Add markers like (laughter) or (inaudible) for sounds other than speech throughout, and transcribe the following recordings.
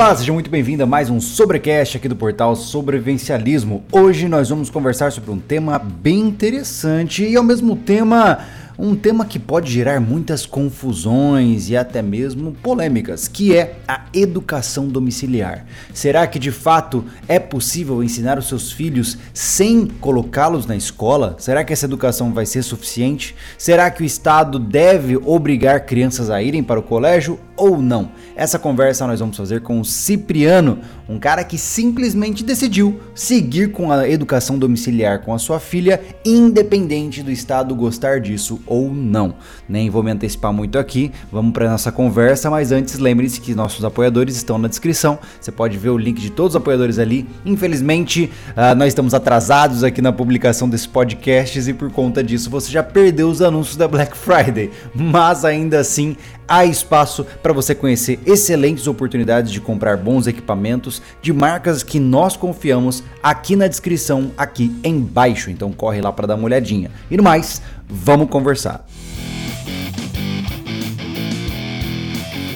Olá, seja muito bem-vindo a mais um Sobrecast aqui do portal Sobrevivencialismo. Hoje nós vamos conversar sobre um tema bem interessante e ao mesmo tema um tema que pode gerar muitas confusões e até mesmo polêmicas, que é a educação domiciliar. Será que de fato é possível ensinar os seus filhos sem colocá-los na escola? Será que essa educação vai ser suficiente? Será que o Estado deve obrigar crianças a irem para o colégio ou não? Essa conversa nós vamos fazer com o Cipriano, um cara que simplesmente decidiu seguir com a educação domiciliar com a sua filha, independente do Estado gostar disso ou não. Nem vou me antecipar muito aqui, vamos para nossa conversa, mas antes lembre-se que nossos apoiadores estão na descrição. Você pode ver o link de todos os apoiadores ali. Infelizmente, uh, nós estamos atrasados aqui na publicação desses podcasts e por conta disso você já perdeu os anúncios da Black Friday, mas ainda assim há espaço para você conhecer excelentes oportunidades de comprar bons equipamentos de marcas que nós confiamos aqui na descrição, aqui embaixo. Então corre lá para dar uma olhadinha. E no mais, vamos conversar.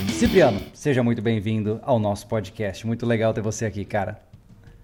Cipriano, seja muito bem-vindo ao nosso podcast. Muito legal ter você aqui, cara.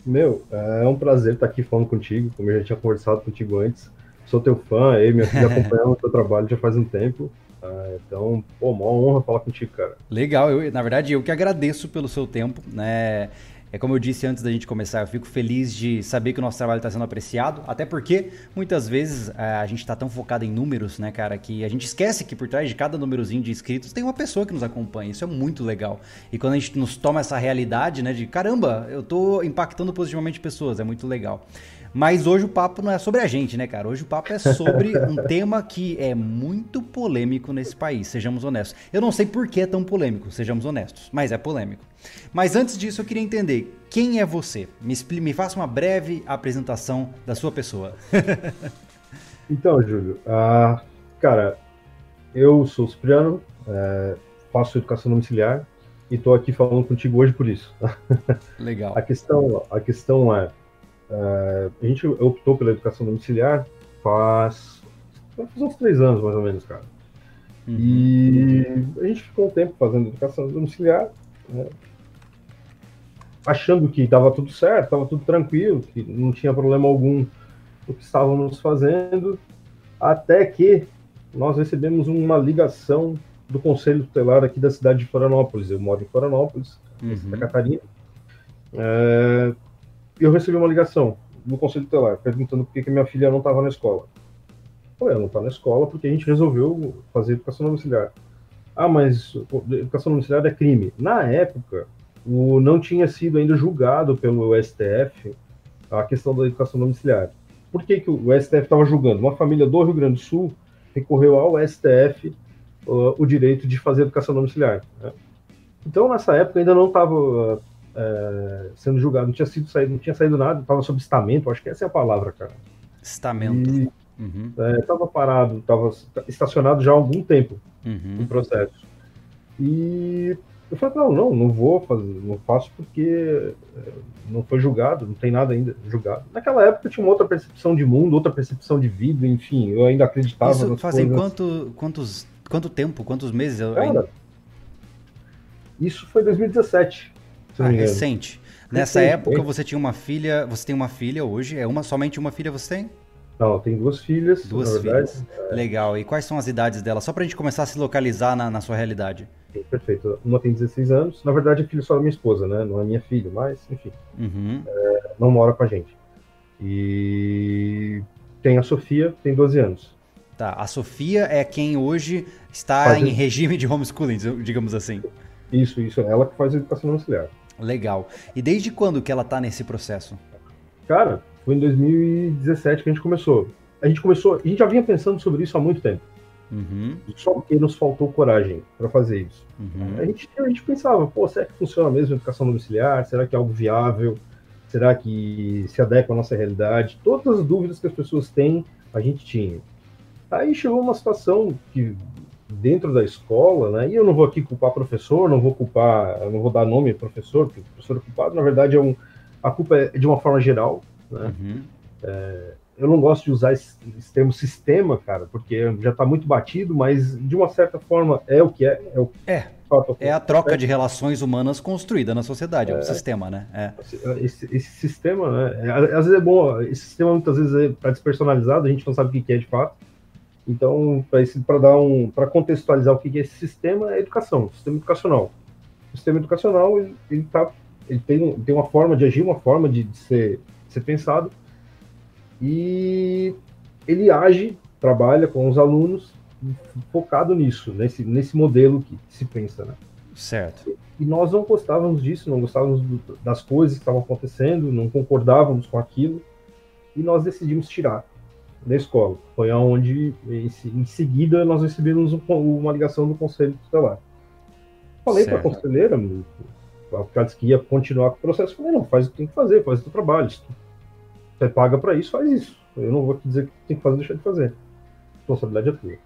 Meu, é um prazer estar aqui falando contigo, como eu já tinha conversado contigo antes. Sou teu fã, eu e minha filha (laughs) acompanhando o teu trabalho já faz um tempo. Ah, então, pô, uma honra falar contigo, cara. Legal, eu, na verdade, eu que agradeço pelo seu tempo, né? É como eu disse antes da gente começar, eu fico feliz de saber que o nosso trabalho está sendo apreciado, até porque muitas vezes é, a gente está tão focado em números, né, cara, que a gente esquece que por trás de cada númerozinho de inscritos tem uma pessoa que nos acompanha. Isso é muito legal. E quando a gente nos toma essa realidade, né, de caramba, eu estou impactando positivamente pessoas, é muito legal. Mas hoje o papo não é sobre a gente, né, cara? Hoje o papo é sobre um (laughs) tema que é muito polêmico nesse país, sejamos honestos. Eu não sei por que é tão polêmico, sejamos honestos, mas é polêmico. Mas antes disso, eu queria entender quem é você. Me, me faça uma breve apresentação da sua pessoa. (laughs) então, Júlio, uh, cara, eu sou Cipriano, é, faço educação domiciliar e estou aqui falando contigo hoje por isso. (laughs) Legal. a questão, a questão é Uh, a gente optou pela educação domiciliar faz, faz uns três anos, mais ou menos, cara. Uhum. E a gente ficou um tempo fazendo educação domiciliar, né, achando que estava tudo certo, estava tudo tranquilo, que não tinha problema algum o que estávamos fazendo, até que nós recebemos uma ligação do Conselho Tutelar aqui da cidade de Florianópolis. Eu moro em Florianópolis, uhum. Santa Catarina. É, eu recebi uma ligação do Conselho Tutelar perguntando por que, que minha filha não estava na escola. Eu falei, ela não está na escola porque a gente resolveu fazer educação domiciliar. Ah, mas educação domiciliar é crime. Na época, o, não tinha sido ainda julgado pelo STF a questão da educação domiciliar. Por que, que o STF estava julgando? Uma família do Rio Grande do Sul recorreu ao STF uh, o direito de fazer educação domiciliar. Né? Então, nessa época, ainda não estava uh, é, sendo julgado, não tinha sido saído, não tinha saído nada, estava sob estamento, acho que essa é a palavra, cara. Estamento. E, uhum. é, tava parado, estava estacionado já há algum tempo uhum. processo. E eu falei, não, não, não vou fazer, não faço porque é, não foi julgado, não tem nada ainda julgado. Naquela época eu tinha uma outra percepção de mundo, outra percepção de vida, enfim, eu ainda acreditava Isso fazem coisas. quanto, quantos, quanto tempo, quantos meses? Cara, ainda... Isso foi 2017. Ah, recente. Nessa recente, época você tinha uma filha, você tem uma filha hoje, é uma somente uma filha você tem? Não, tem duas filhas. Duas filhas. É... Legal. E quais são as idades dela? Só pra gente começar a se localizar na, na sua realidade. Sim, perfeito. Uma tem 16 anos. Na verdade, é filho só da minha esposa, né? Não é minha filha, mas, enfim. Uhum. É, não mora com a gente. E tem a Sofia, tem 12 anos. Tá. A Sofia é quem hoje está faz em regime de homeschooling, digamos assim. Isso, isso. Ela que faz a educação auxiliar. Legal. E desde quando que ela tá nesse processo? Cara, foi em 2017 que a gente começou. A gente começou, a gente já vinha pensando sobre isso há muito tempo. Uhum. Só que nos faltou coragem para fazer isso. Uhum. A, gente, a gente pensava, pô, será que funciona mesmo a educação domiciliar? Será que é algo viável? Será que se adequa à nossa realidade? Todas as dúvidas que as pessoas têm, a gente tinha. Aí chegou uma situação que dentro da escola, né? E eu não vou aqui culpar professor, não vou culpar, não vou dar nome professor, porque o professor é culpado, na verdade é um, a culpa é de uma forma geral, né? Uhum. É, eu não gosto de usar esse, esse, termo sistema, cara, porque já está muito batido, mas de uma certa forma é o que é. É, o, é é a troca de relações humanas construída na sociedade, é, um sistema, né? É. Esse, esse, sistema, né? É, às vezes é bom, esse sistema muitas vezes é para despersonalizado, a gente não sabe o que é de fato. Então, para dar um, para contextualizar o que é esse sistema, é educação, sistema educacional. O sistema educacional ele, ele, tá, ele tem, tem uma forma de agir, uma forma de, de ser, de ser pensado, e ele age, trabalha com os alunos focado nisso, nesse, nesse modelo que se pensa, né? Certo. E nós não gostávamos disso, não gostávamos do, das coisas que estavam acontecendo, não concordávamos com aquilo, e nós decidimos tirar da escola. Foi aonde, em, seguida, nós recebemos um, uma ligação do conselho tutelar. Falei para a conselheira, ela disse que ia continuar com o processo, falei, não, faz o que tem que fazer, faz o teu trabalho, se você paga para isso, faz isso. Eu não vou te dizer que tem que fazer, deixar de fazer. Responsabilidade é tua.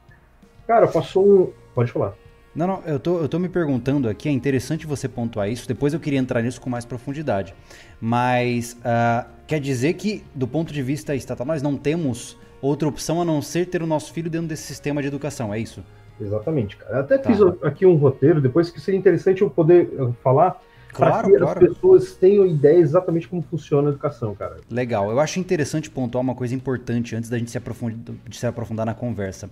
Cara, passou um. Pode falar. Não, não, eu tô, eu tô me perguntando aqui, é interessante você pontuar isso, depois eu queria entrar nisso com mais profundidade. Mas uh, quer dizer que, do ponto de vista estatal, nós não temos outra opção a não ser ter o nosso filho dentro desse sistema de educação, é isso? Exatamente, cara. Até tá. fiz aqui um roteiro, depois que seria interessante eu poder falar Claro, que claro. as pessoas tenham ideia exatamente como funciona a educação, cara. Legal. Eu acho interessante pontuar uma coisa importante antes da gente se aprofundar, de se aprofundar na conversa.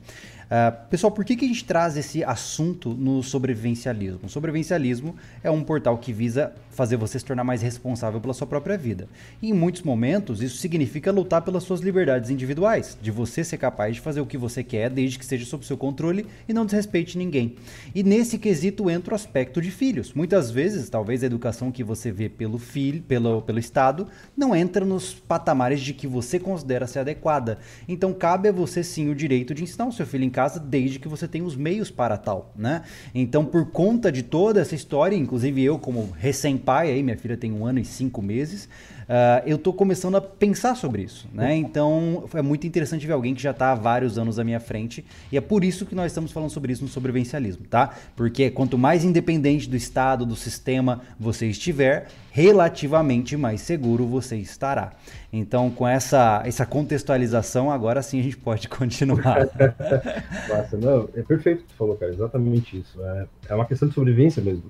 Uh, pessoal, por que, que a gente traz esse assunto no sobrevivencialismo? O sobrevivencialismo é um portal que visa fazer você se tornar mais responsável pela sua própria vida. E em muitos momentos, isso significa lutar pelas suas liberdades individuais, de você ser capaz de fazer o que você quer, desde que esteja sob seu controle e não desrespeite ninguém. E nesse quesito entra o aspecto de filhos. Muitas vezes, talvez a educação que você vê pelo filho, pelo, pelo Estado, não entra nos patamares de que você considera ser adequada. Então cabe a você sim o direito de ensinar o seu filho em casa, desde que você tenha os meios para tal, né? Então, por conta de toda essa história, inclusive eu como recém-pai, aí minha filha tem um ano e cinco meses, uh, eu tô começando a pensar sobre isso, né? Então é muito interessante ver alguém que já está há vários anos à minha frente e é por isso que nós estamos falando sobre isso no sobrevivencialismo, tá? Porque quanto mais independente do Estado, do sistema você estiver, relativamente mais seguro você estará. Então, com essa, essa contextualização, agora sim a gente pode continuar. (laughs) Nossa, não, é perfeito o que você falou, cara, exatamente isso. É, é uma questão de sobrevivência mesmo.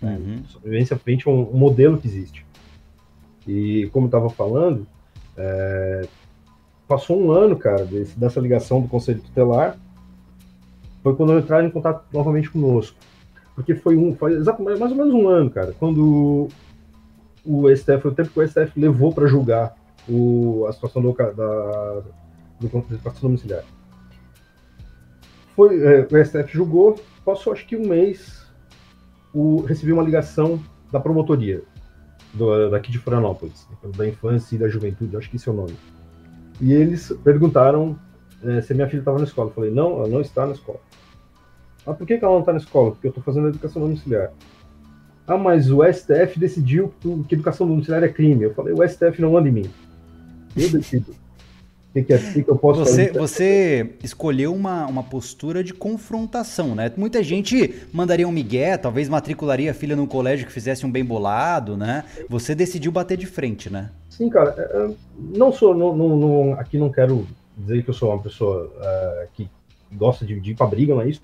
Uhum. Sobrevivência frente a um, um modelo que existe. E como estava falando, é, passou um ano, cara, desse, dessa ligação do Conselho Tutelar, foi quando entraram em contato novamente conosco. Porque foi um, exatamente, mais ou menos um ano, cara, quando o STF, foi o tempo que o STF levou para julgar o, a situação do, da, do contrato domiciliar. Foi, é, o STF julgou, passou acho que um mês, o, recebi uma ligação da promotoria do, daqui de Florianópolis, da infância e da juventude, acho que esse é o nome. E eles perguntaram é, se minha filha estava na escola. Eu falei, não, ela não está na escola. Ah, por que, ela não está na escola? Porque eu estou fazendo educação domiciliar. Ah, mas o STF decidiu que educação domiciliar é crime. Eu falei, o STF não manda em mim. Eu decido que, que, é, que, que eu posso você, fazer? Você escolheu uma, uma postura de confrontação, né? Muita gente mandaria um migué, talvez matricularia a filha num colégio que fizesse um bem bolado, né? Você decidiu bater de frente, né? Sim, cara. É, é, não sou, não, não, não, aqui não quero dizer que eu sou uma pessoa uh, que gosta de, de ir pra briga, não é isso.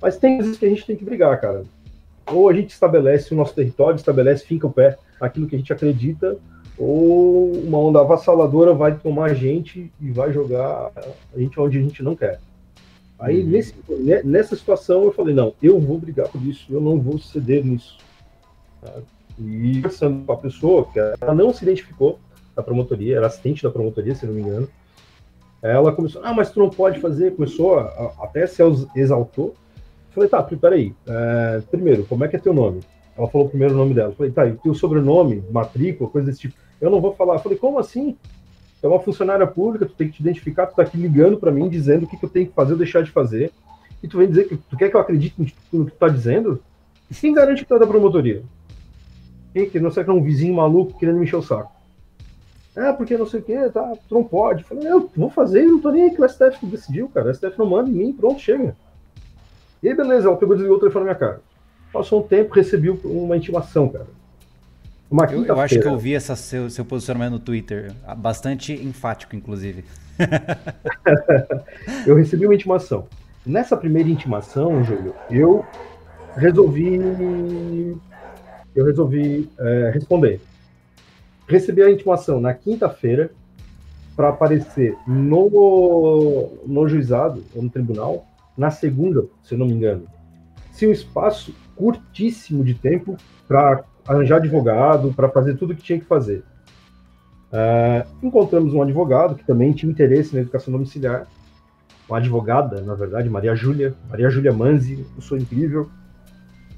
Mas tem vezes que a gente tem que brigar, cara. Ou a gente estabelece o nosso território, estabelece, finca o pé aquilo que a gente acredita, ou uma onda avassaladora vai tomar a gente e vai jogar a gente onde a gente não quer. Aí, uhum. nesse, nessa situação, eu falei, não, eu vou brigar por isso, eu não vou ceder nisso. Tá? E conversando com a pessoa, que ela não se identificou da promotoria, era assistente da promotoria, se não me engano, ela começou, ah, mas tu não pode fazer, começou a, a, até se exaltou. Eu falei, tá, peraí, é, primeiro, como é que é teu nome? Ela falou primeiro o nome dela. Eu falei, tá, e teu sobrenome, matrícula, coisa desse tipo. Eu não vou falar. Eu falei, como assim? É uma funcionária pública, tu tem que te identificar, tu tá aqui ligando para mim, dizendo o que, que eu tenho que fazer ou deixar de fazer. E tu vem dizer que tu quer que eu acredite no que tu tá dizendo? Quem garante que tu é da promotoria? Quem que não sei que é um vizinho maluco querendo me encher o saco? É, porque não sei o que, tá, tu não pode. Eu falei, eu vou fazer, não tô nem aí que o STF decidiu, cara. O STF não manda em mim, pronto, chega. E aí, beleza, ela pegou e desligou o telefone na minha cara. Passou um tempo, recebi uma intimação, cara. Uma eu, eu acho que eu vi essa seu, seu posicionamento no Twitter, bastante enfático, inclusive. (laughs) eu recebi uma intimação. Nessa primeira intimação, Júlio, eu resolvi. Eu resolvi é, responder. Recebi a intimação na quinta-feira para aparecer no, no juizado, ou no tribunal, na segunda, se eu não me engano. Se um espaço curtíssimo de tempo para arranjar advogado, para fazer tudo o que tinha que fazer. Uh, encontramos um advogado que também tinha interesse na educação domiciliar, uma advogada, na verdade, Maria Júlia, Maria Júlia Manzi, sou incrível,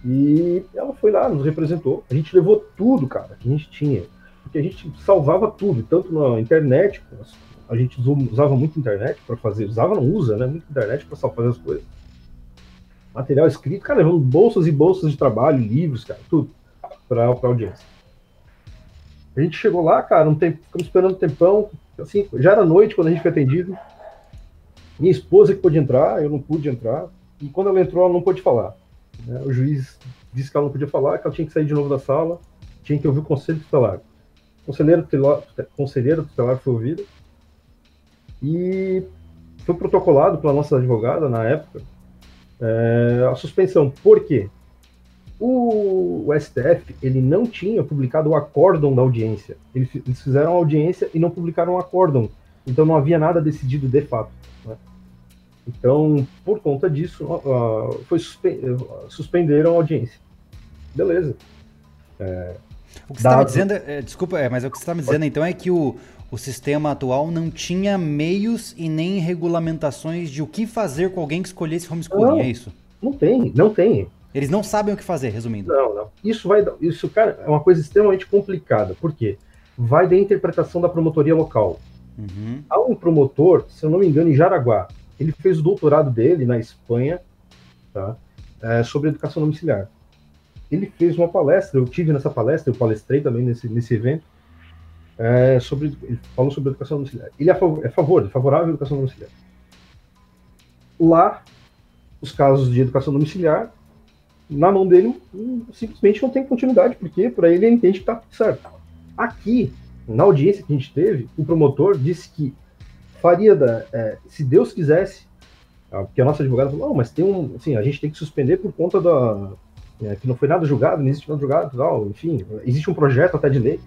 e ela foi lá, nos representou. A gente levou tudo, cara, que a gente tinha, porque a gente salvava tudo, tanto na internet, a gente usava muito internet para fazer, usava, não usa, né, muito internet para fazer as coisas. Material escrito, cara, levando bolsas e bolsas de trabalho, livros, cara, tudo, para a audiência. A gente chegou lá, cara, um tempo, ficamos esperando um tempão, assim, já era noite quando a gente foi atendido. Minha esposa que pôde entrar, eu não pude entrar, e quando ela entrou, ela não pôde falar. Né? O juiz disse que ela não podia falar, que ela tinha que sair de novo da sala, tinha que ouvir o conselho tutelar. O conselheiro tutelar, conselheira tutelar foi ouvida, e foi protocolado pela nossa advogada na época é, a suspensão. Por quê? O, o, STF ele não tinha publicado o acórdão da audiência. Eles, eles fizeram a audiência e não publicaram o acórdão. Então não havia nada decidido de fato. Né? Então, por conta disso, uh, foi suspe suspenderam a audiência. Beleza. É, o que você está me dizendo, é, desculpa, é, mas o que você está me dizendo então é que o, o sistema atual não tinha meios e nem regulamentações de o que fazer com alguém que escolhesse homeschooling, não, é isso? Não tem, não tem. Eles não sabem o que fazer, resumindo. Não, não. Isso vai, isso, cara, é uma coisa extremamente complicada. Por quê? Vai da interpretação da promotoria local. Uhum. Há um promotor, se eu não me engano, em Jaraguá. Ele fez o doutorado dele na Espanha, tá? É, sobre educação domiciliar. Ele fez uma palestra, eu tive nessa palestra, eu palestrei também nesse, nesse evento, é, sobre, ele falou sobre educação domiciliar. Ele é, favor, é favor, é favorável à educação domiciliar. Lá, os casos de educação domiciliar na mão dele simplesmente não tem continuidade, porque para ele ele entende que está certo. Aqui, na audiência que a gente teve, o promotor disse que faria, da, é, se Deus quisesse, porque a nossa advogada falou, mas tem um, assim, a gente tem que suspender por conta da, é, que não foi nada julgado, não existe nada julgado, tal, enfim, existe um projeto até de lei.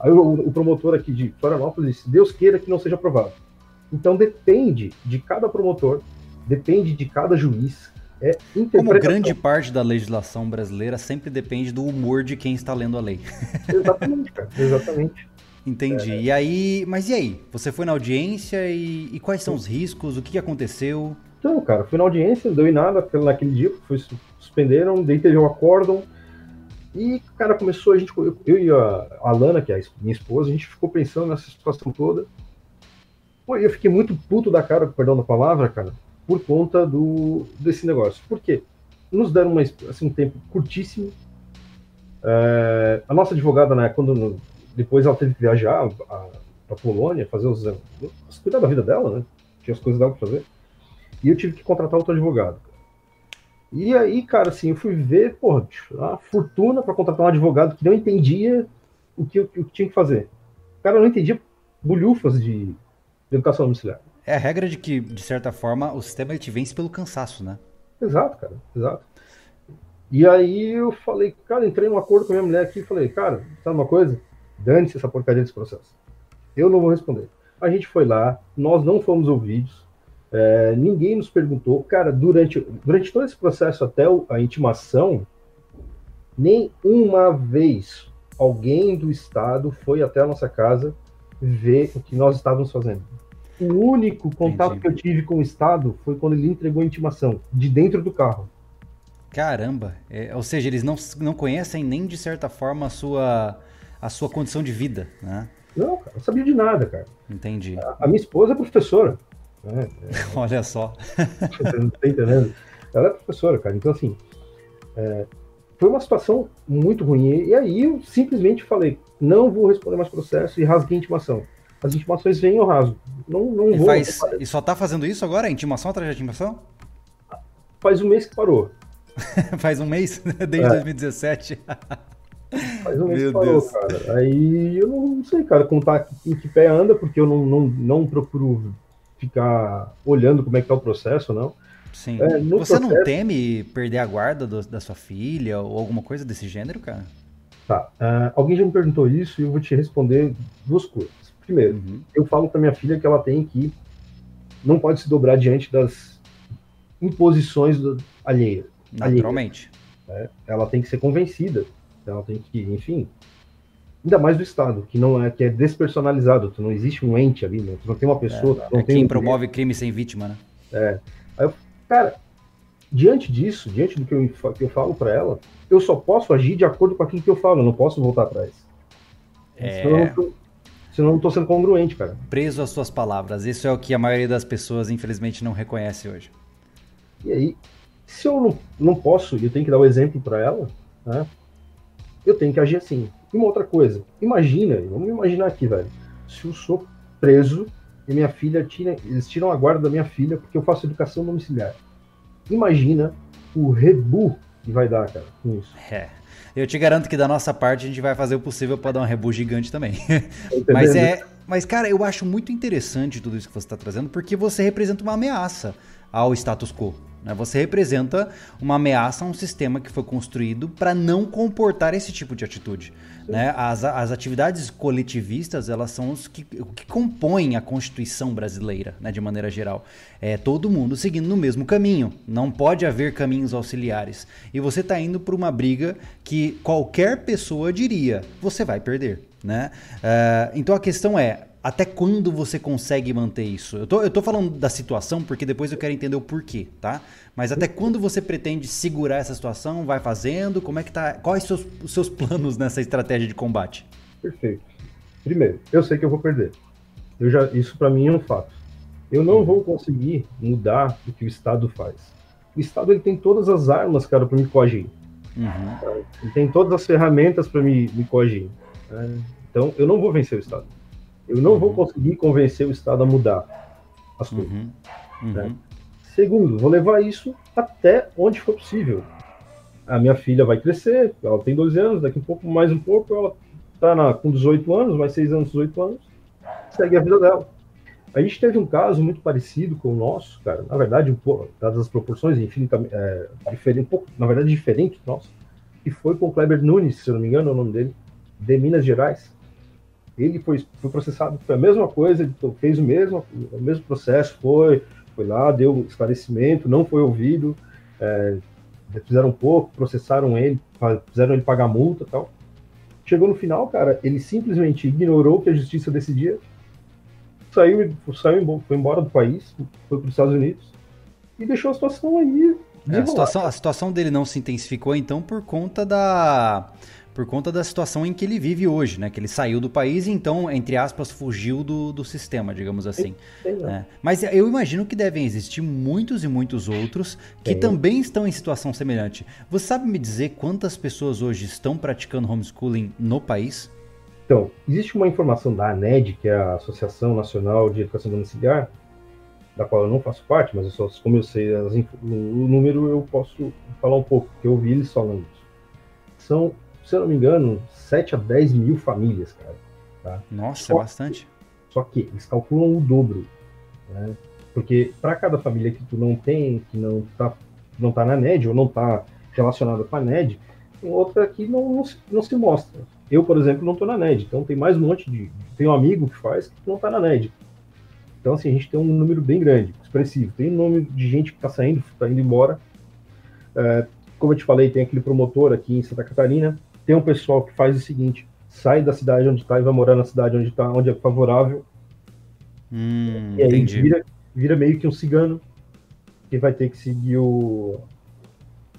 Aí o, o promotor aqui de Florianópolis disse, Deus queira que não seja aprovado. Então depende de cada promotor, depende de cada juiz, é Como grande parte da legislação brasileira sempre depende do humor de quem está lendo a lei. (laughs) Exatamente, cara. Exatamente. Entendi. É... E aí, mas e aí? Você foi na audiência e, e quais são os riscos? O que aconteceu? Então, cara, fui na audiência, não deu em nada naquele dia, foi, suspenderam, daí teve um acórdão. E, cara, começou a gente, eu, e a Alana, que é a minha esposa, a gente ficou pensando nessa situação toda. Pô, eu fiquei muito puto da cara, perdão da palavra, cara, por conta do, desse negócio. Por quê? Nos deram uma, assim, um tempo curtíssimo. É, a nossa advogada, né, quando depois ela teve que viajar para Polônia, fazer os, cuidar da vida dela, né? Tinha as coisas dela para fazer. E eu tive que contratar outro advogado. E aí, cara, assim, eu fui ver, porra, a fortuna para contratar um advogado que não entendia o que, o que tinha que fazer. O cara não entendia bolhufas de, de educação domiciliar. É a regra de que, de certa forma, o sistema ele te vence pelo cansaço, né? Exato, cara, exato. E aí eu falei, cara, entrei num acordo com a minha mulher aqui e falei, cara, sabe uma coisa? Dane-se essa porcaria desse processo. Eu não vou responder. A gente foi lá, nós não fomos ouvidos, é, ninguém nos perguntou. Cara, durante, durante todo esse processo até a intimação, nem uma vez alguém do Estado foi até a nossa casa ver o que nós estávamos fazendo. O único contato Entendi. que eu tive com o Estado foi quando ele entregou a intimação, de dentro do carro. Caramba! É, ou seja, eles não, não conhecem nem de certa forma a sua, a sua condição de vida, né? Não, cara, não sabia de nada, cara. Entendi. A, a minha esposa é professora. Né? (laughs) Olha só. não tá entendendo? Ela é professora, cara. Então, assim, é, foi uma situação muito ruim. E aí eu simplesmente falei, não vou responder mais processo e rasguei a intimação as intimações vêm ao raso. Não, não e vou. Faz, e só tá fazendo isso agora? Intimação atrás de intimação? Faz um mês que parou. (laughs) Faz um mês? (laughs) Desde é. 2017. Faz um mês Meu que parou, Deus. cara. Aí eu não sei, cara, tá, em que pé anda, porque eu não, não, não procuro ficar olhando como é que tá o processo, não. Sim. É, Você processo... não teme perder a guarda do, da sua filha ou alguma coisa desse gênero, cara? Tá. Uh, alguém já me perguntou isso e eu vou te responder duas coisas. Primeiro, uhum. eu falo para minha filha que ela tem que não pode se dobrar diante das imposições do, alheia. Naturalmente. Alheia, né? Ela tem que ser convencida. Ela tem que, enfim, ainda mais do Estado, que não é que é despersonalizado, tu não existe um ente ali, né? tu não tem uma pessoa. É, é quem um promove crime sem vítima, né? É. Aí eu, cara, diante disso, diante do que eu, que eu falo para ela, eu só posso agir de acordo com aquilo que eu falo, eu não posso voltar atrás. É... Senão, eu tô, senão eu não tô sendo congruente, cara. Preso às suas palavras. Isso é o que a maioria das pessoas, infelizmente, não reconhece hoje. E aí, se eu não, não posso, eu tenho que dar o um exemplo para ela, né? Eu tenho que agir assim. E uma outra coisa, imagina, vamos imaginar aqui, velho, se eu sou preso e minha filha tira, eles tiram a guarda da minha filha porque eu faço educação domiciliar. Imagina o rebu que vai dar, cara, com isso. É. Eu te garanto que da nossa parte a gente vai fazer o possível para dar um rebu gigante também. (laughs) mas é, mas cara, eu acho muito interessante tudo isso que você está trazendo porque você representa uma ameaça ao status quo. Né? Você representa uma ameaça a um sistema que foi construído para não comportar esse tipo de atitude. Né? As, as atividades coletivistas elas são os que, que compõem a Constituição brasileira, né? de maneira geral. É todo mundo seguindo no mesmo caminho. Não pode haver caminhos auxiliares. E você está indo para uma briga que qualquer pessoa diria: você vai perder. Né? Uh, então a questão é: até quando você consegue manter isso? Eu tô, eu tô falando da situação porque depois eu quero entender o porquê, tá? Mas até quando você pretende segurar essa situação? Vai fazendo? Como é que tá? Quais são os seus planos nessa estratégia de combate? Perfeito. Primeiro, eu sei que eu vou perder. Eu já, isso para mim é um fato. Eu não vou conseguir mudar o que o Estado faz. O Estado ele tem todas as armas, cara, para me coagir. Uhum. Ele tem todas as ferramentas para me, me coagir. Né? Então, eu não vou vencer o Estado. Eu não uhum. vou conseguir convencer o Estado a mudar as coisas. Uhum. Uhum. Né? Segundo, vou levar isso até onde for possível. A minha filha vai crescer, ela tem 12 anos, daqui a um pouco, mais um pouco, ela está com 18 anos, mais 6 anos, 18 anos, segue a vida dela. A gente teve um caso muito parecido com o nosso, cara, na verdade, um pouco, dadas as proporções, infinitamente, é, diferente, um pouco, na verdade, diferente do nosso, que foi com o Kleber Nunes, se eu não me engano é o nome dele, de Minas Gerais ele foi, foi processado, foi a mesma coisa, ele fez o mesmo, o mesmo processo, foi, foi lá, deu esclarecimento, não foi ouvido, é, fizeram um pouco, processaram ele, fizeram ele pagar multa e tal. Chegou no final, cara, ele simplesmente ignorou o que a justiça decidia, saiu, saiu foi embora do país, foi para os Estados Unidos e deixou a situação aí. É, a, situação, a situação dele não se intensificou, então, por conta da por conta da situação em que ele vive hoje, né? Que ele saiu do país e então, entre aspas, fugiu do, do sistema, digamos assim. Né? Mas eu imagino que devem existir muitos e muitos outros que também estão em situação semelhante. Você sabe me dizer quantas pessoas hoje estão praticando homeschooling no país? Então, existe uma informação da ANED, que é a Associação Nacional de Educação Domiciliar, da qual eu não faço parte, mas eu só, como eu sei as, o número, eu posso falar um pouco, porque eu ouvi eles falando isso. São se eu não me engano, 7 a 10 mil famílias, cara. Tá? Nossa, só, é bastante. Só que eles calculam o dobro. Né? Porque para cada família que tu não tem, que não tá, não tá na NED ou não tá relacionada com a NED, tem outra que não, não, se, não se mostra. Eu, por exemplo, não tô na NED, então tem mais um monte de. Tem um amigo que faz que não tá na NED. Então, assim, a gente tem um número bem grande, expressivo. Tem um número de gente que está saindo, está indo embora. É, como eu te falei, tem aquele promotor aqui em Santa Catarina, tem um pessoal que faz o seguinte: sai da cidade onde está e vai morar na cidade onde está, onde é favorável. Hum, e aí vira, vira, meio que um cigano que vai ter que seguir o.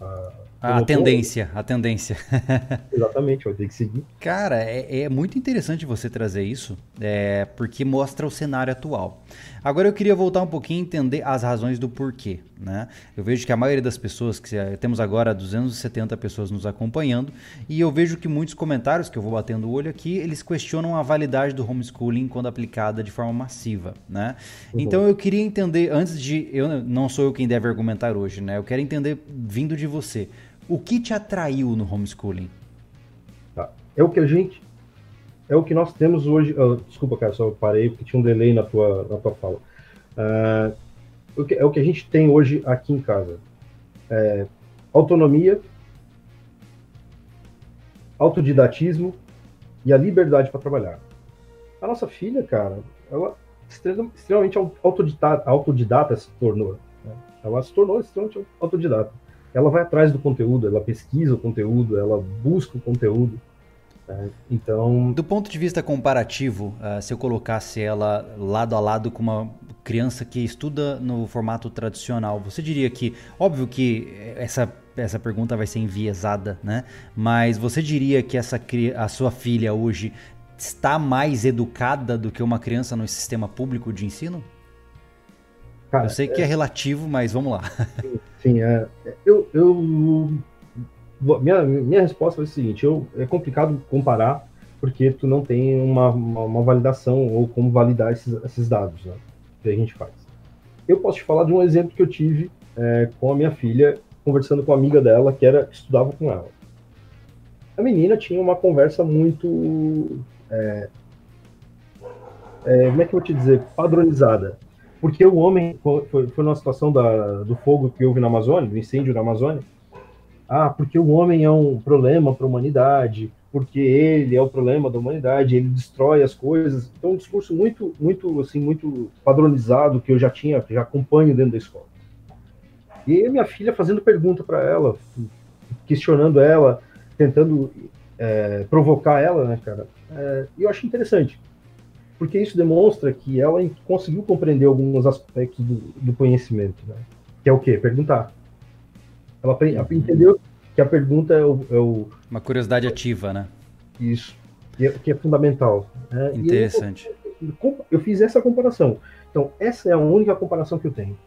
A, a tendência, a tendência. (laughs) Exatamente, vai ter que seguir. Cara, é, é muito interessante você trazer isso, é, porque mostra o cenário atual. Agora eu queria voltar um pouquinho e entender as razões do porquê. Né? Eu vejo que a maioria das pessoas, que temos agora 270 pessoas nos acompanhando, e eu vejo que muitos comentários que eu vou batendo o olho aqui, eles questionam a validade do homeschooling quando aplicada de forma massiva. Né? Uhum. Então eu queria entender, antes de. Eu não sou eu quem deve argumentar hoje, né? Eu quero entender, vindo de você. O que te atraiu no homeschooling? Tá. É o que a gente. É o que nós temos hoje. Oh, desculpa, cara, só parei porque tinha um delay na tua, na tua fala. Uh, é o que a gente tem hoje aqui em casa. É, autonomia, autodidatismo e a liberdade para trabalhar. A nossa filha, cara, ela extremamente autodidata, autodidata se tornou. Né? Ela se tornou extremamente autodidata. Ela vai atrás do conteúdo, ela pesquisa o conteúdo, ela busca o conteúdo. Né? Então. Do ponto de vista comparativo, uh, se eu colocasse ela lado a lado com uma criança que estuda no formato tradicional, você diria que, óbvio que essa essa pergunta vai ser enviesada, né? Mas você diria que essa a sua filha hoje está mais educada do que uma criança no sistema público de ensino? Cara, eu sei que é, é relativo, mas vamos lá. (laughs) Sim, sim é, eu, eu minha, minha resposta é o seguinte: eu, é complicado comparar porque tu não tem uma, uma, uma validação ou como validar esses, esses dados né, que a gente faz. Eu posso te falar de um exemplo que eu tive é, com a minha filha conversando com uma amiga dela que era estudava com ela. A menina tinha uma conversa muito é, é, como é que eu vou te dizer padronizada, porque o homem foi, foi numa situação da, do fogo que houve na Amazônia, do incêndio na Amazônia. Ah, porque o homem é um problema para a humanidade, porque ele é o problema da humanidade, ele destrói as coisas. Então, um discurso muito, muito, assim, muito padronizado que eu já tinha, já acompanho dentro da escola. E minha filha fazendo pergunta para ela, questionando ela, tentando é, provocar ela, né, cara? É, eu acho interessante, porque isso demonstra que ela conseguiu compreender alguns aspectos do, do conhecimento, né? Que é o quê? Perguntar. Ela entendeu que a pergunta é o, é o, Uma curiosidade ativa, né? Isso. Que é, que é fundamental. Né? Interessante. Eu, eu fiz essa comparação. Então, essa é a única comparação que eu tenho.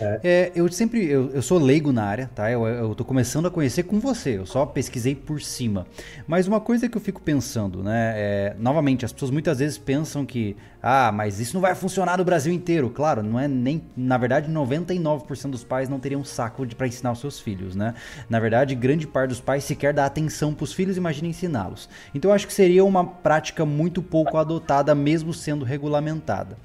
É. é. eu sempre, eu, eu sou leigo na área, tá? Eu, eu tô começando a conhecer com você, eu só pesquisei por cima. Mas uma coisa que eu fico pensando, né? É, novamente, as pessoas muitas vezes pensam que, ah, mas isso não vai funcionar no Brasil inteiro. Claro, não é nem, na verdade, 99% dos pais não teriam saco para ensinar os seus filhos, né? Na verdade, grande parte dos pais sequer dá atenção para os filhos, imagina ensiná-los. Então, eu acho que seria uma prática muito pouco adotada, mesmo sendo regulamentada.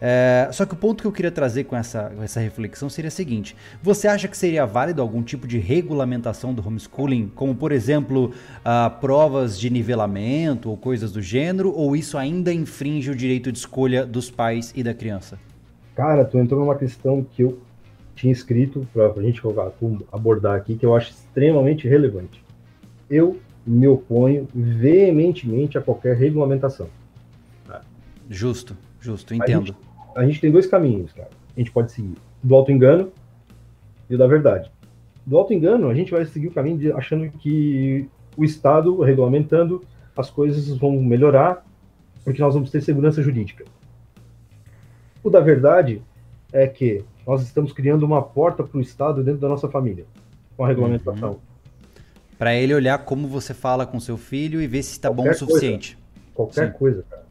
É, só que o ponto que eu queria trazer com essa, essa reflexão seria o seguinte: você acha que seria válido algum tipo de regulamentação do homeschooling, como por exemplo uh, provas de nivelamento ou coisas do gênero, ou isso ainda infringe o direito de escolha dos pais e da criança? Cara, tu entrou numa questão que eu tinha escrito para a gente abordar aqui, que eu acho extremamente relevante. Eu me oponho veementemente a qualquer regulamentação. Justo, justo, entendo a gente tem dois caminhos, cara. A gente pode seguir do auto-engano e da verdade. Do auto-engano, a gente vai seguir o caminho de, achando que o Estado, regulamentando, as coisas vão melhorar, porque nós vamos ter segurança jurídica. O da verdade é que nós estamos criando uma porta para o Estado dentro da nossa família, com a regulamentação. Uhum. Para ele olhar como você fala com seu filho e ver se está bom o suficiente. Coisa, qualquer Sim. coisa, cara.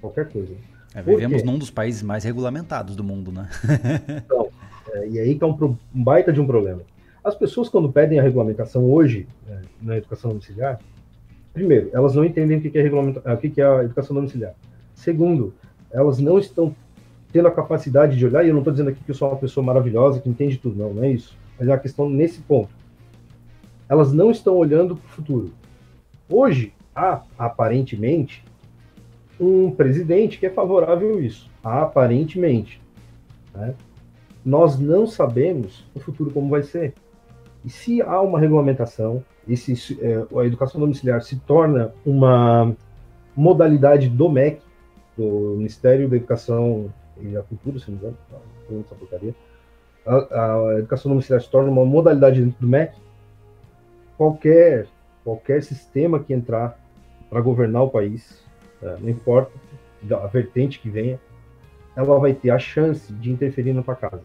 Qualquer coisa. É, vivemos num dos países mais regulamentados do mundo, né? (laughs) então, é, e aí que é um, um, baita de um problema. As pessoas, quando pedem a regulamentação hoje, é, na educação domiciliar, primeiro, elas não entendem o que é, regulamenta, o que é a educação domiciliar. Segundo, elas não estão tendo a capacidade de olhar, e eu não estou dizendo aqui que eu sou uma pessoa maravilhosa que entende tudo, não, não é isso. Mas é a questão nesse ponto. Elas não estão olhando para o futuro. Hoje, há, aparentemente, um presidente que é favorável a isso, aparentemente. Né? Nós não sabemos o futuro como vai ser. E se há uma regulamentação, e se é, a educação domiciliar se torna uma modalidade do MEC, do Ministério da Educação e da Cultura, se não me engano, essa porcaria, a, a educação domiciliar se torna uma modalidade dentro do MEC, qualquer, qualquer sistema que entrar para governar o país é, não importa a vertente que venha, ela vai ter a chance de interferir na tua casa.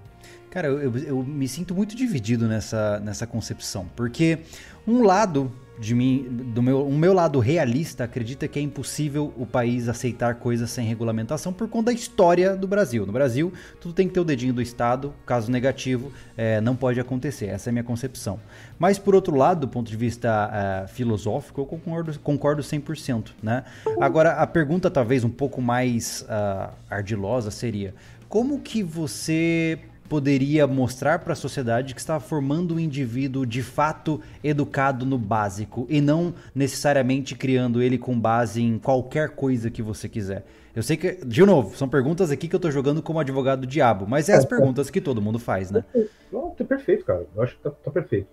Cara, eu, eu, me sinto muito dividido nessa, nessa concepção, porque um lado de mim, do meu, o meu lado realista acredita que é impossível o país aceitar coisas sem regulamentação por conta da história do Brasil. No Brasil, tudo tem que ter o dedinho do Estado, caso negativo, é, não pode acontecer. Essa é a minha concepção. Mas, por outro lado, do ponto de vista é, filosófico, eu concordo, concordo 100%. Né? Agora, a pergunta talvez um pouco mais uh, ardilosa seria: como que você poderia mostrar para a sociedade que estava formando um indivíduo de fato educado no básico e não necessariamente criando ele com base em qualquer coisa que você quiser? Eu sei que, de novo, são perguntas aqui que eu tô jogando como advogado do diabo, mas é as perguntas que todo mundo faz, né? Não, tá perfeito, cara. Eu acho que tá, tá perfeito.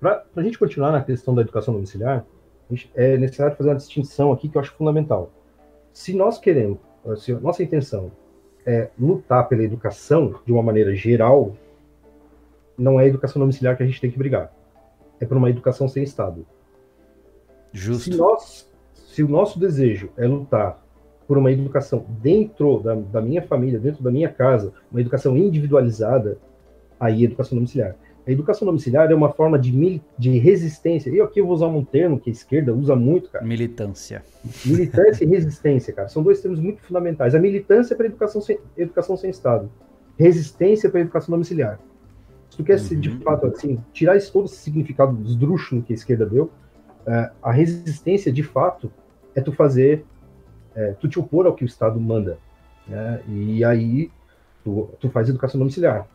Para a gente continuar na questão da educação domiciliar, é necessário fazer uma distinção aqui que eu acho fundamental. Se nós queremos, se a nossa intenção é lutar pela educação de uma maneira geral, não é a educação domiciliar que a gente tem que brigar. É por uma educação sem Estado. Justo. Se, nós, se o nosso desejo é lutar por uma educação dentro da, da minha família, dentro da minha casa, uma educação individualizada, aí é educação domiciliar. A educação domiciliar é uma forma de, de resistência. E aqui eu vou usar um termo que a esquerda usa muito, cara. Militância. Militância e resistência, cara. São dois termos muito fundamentais. A militância é para educação sem, educação sem Estado. Resistência é para educação domiciliar. Se tu quer, uhum. de fato, assim, tirar esse, todo esse significado esdrúxulo que a esquerda deu, uh, a resistência, de fato, é tu fazer, é, tu te opor ao que o Estado manda. Né? E aí, tu, tu faz educação domiciliar.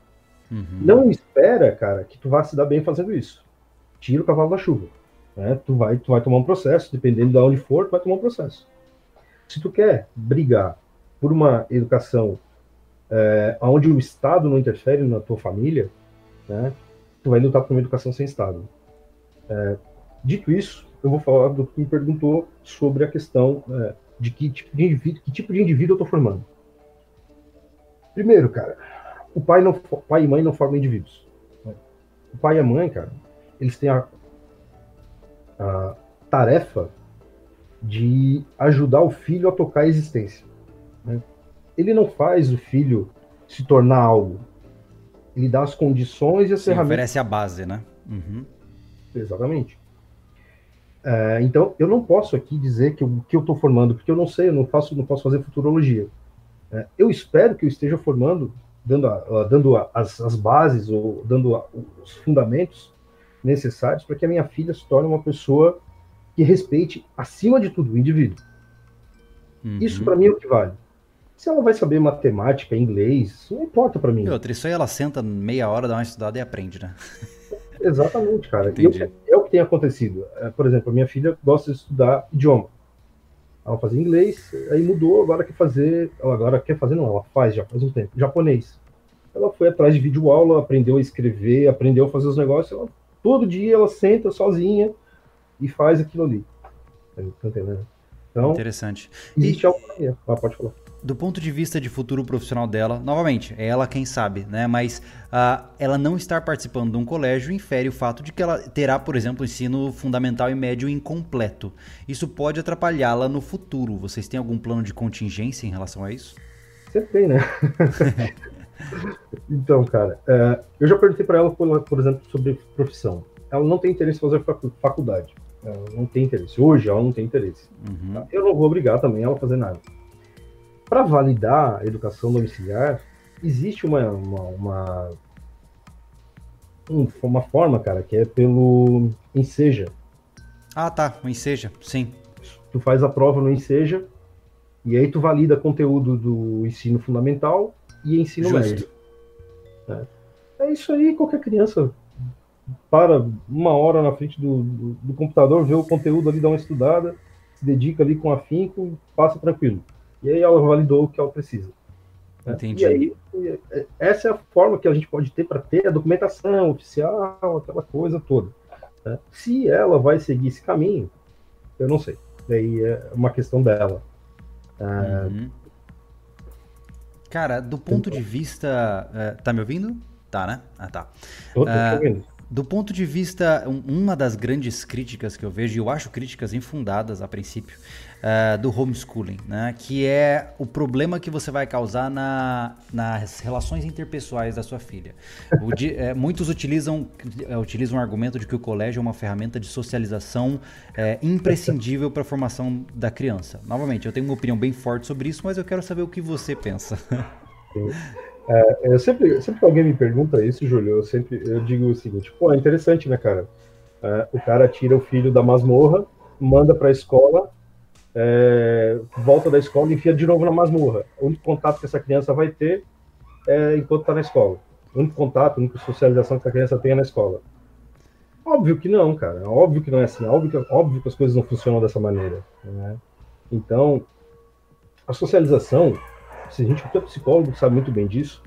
Uhum. Não espera, cara, que tu vá se dar bem fazendo isso. Tira o cavalo da chuva. Né? Tu, vai, tu vai tomar um processo, dependendo de onde for, tu vai tomar um processo. Se tu quer brigar por uma educação é, onde o Estado não interfere na tua família, né, tu vai lutar por uma educação sem Estado. É, dito isso, eu vou falar do que me perguntou sobre a questão é, de que tipo de indivíduo, que tipo de indivíduo eu estou formando. Primeiro, cara, o pai, não, pai e mãe não formam indivíduos. O pai e a mãe, cara, eles têm a, a tarefa de ajudar o filho a tocar a existência. Né? Ele não faz o filho se tornar algo. Ele dá as condições e as Sim, ferramentas. oferece a base, né? Uhum. Exatamente. É, então, eu não posso aqui dizer que o que eu estou formando, porque eu não sei, eu não, faço, não posso fazer futurologia. É, eu espero que eu esteja formando dando, a, dando a, as, as, bases ou dando a, os fundamentos necessários para que a minha filha se torne uma pessoa que respeite, acima de tudo, o indivíduo. Uhum. Isso para mim é o que vale. Se ela vai saber matemática, inglês, não importa para mim. outra, isso aí ela senta meia hora, dá uma estudada e aprende, né? (laughs) Exatamente, cara. Eu, é o que tem acontecido. É, por exemplo, a minha filha gosta de estudar idioma. Ela fazia inglês, aí mudou, agora quer fazer. Ela agora quer fazer, não, ela faz já faz um tempo. Japonês. Ela foi atrás de vídeo aula, aprendeu a escrever, aprendeu a fazer os negócios. Ela, todo dia ela senta sozinha e faz aquilo ali. Tá entendendo? Então, Interessante. Existe e... autonomia. Ah, pode falar do ponto de vista de futuro profissional dela, novamente, é ela quem sabe, né? Mas uh, ela não estar participando de um colégio infere o fato de que ela terá, por exemplo, ensino fundamental e médio incompleto. Isso pode atrapalhá-la no futuro. Vocês têm algum plano de contingência em relação a isso? Você tem, né? (laughs) então, cara, é, eu já perguntei para ela, por, por, exemplo, sobre profissão. Ela não tem interesse em fazer faculdade. Ela não tem interesse. Hoje ela não tem interesse. Uhum. Eu não vou obrigar também ela a fazer nada para validar a educação domiciliar, existe uma, uma, uma, uma, forma, cara, que é pelo Enseja. Ah, tá, o Enseja, sim. Tu faz a prova no Enseja e aí tu valida conteúdo do ensino fundamental e ensino Justo. médio. É. é. isso aí, qualquer criança para uma hora na frente do, do, do computador, vê o conteúdo ali, dá uma estudada, se dedica ali com afinco, passa tranquilo. E aí ela validou o que ela precisa. Né? Entendi. E aí, essa é a forma que a gente pode ter para ter a documentação oficial, aquela coisa toda. Né? Se ela vai seguir esse caminho, eu não sei. Daí é uma questão dela. É, uhum. Cara, do ponto de vista. Uh, tá me ouvindo? Tá, né? Ah, tá. Tô, tô uh, ouvindo. Do ponto de vista, um, uma das grandes críticas que eu vejo, e eu acho críticas infundadas a princípio, uh, do homeschooling, né? que é o problema que você vai causar na, nas relações interpessoais da sua filha. Di, é, muitos utilizam, é, utilizam o argumento de que o colégio é uma ferramenta de socialização é, imprescindível para a formação da criança. Novamente, eu tenho uma opinião bem forte sobre isso, mas eu quero saber o que você pensa. É, eu sempre, sempre que alguém me pergunta isso, Júlio, eu sempre eu digo o seguinte: pô, é interessante, né, cara? É, o cara tira o filho da masmorra, manda para a escola, é, volta da escola e enfia de novo na masmorra. O único contato que essa criança vai ter é enquanto está na escola. o único contato, a única socialização que a criança tem é na escola. Óbvio que não, cara. Óbvio que não é assim. Óbvio que, óbvio que as coisas não funcionam dessa maneira. Né? Então, a socialização, se a gente é psicólogo sabe muito bem disso,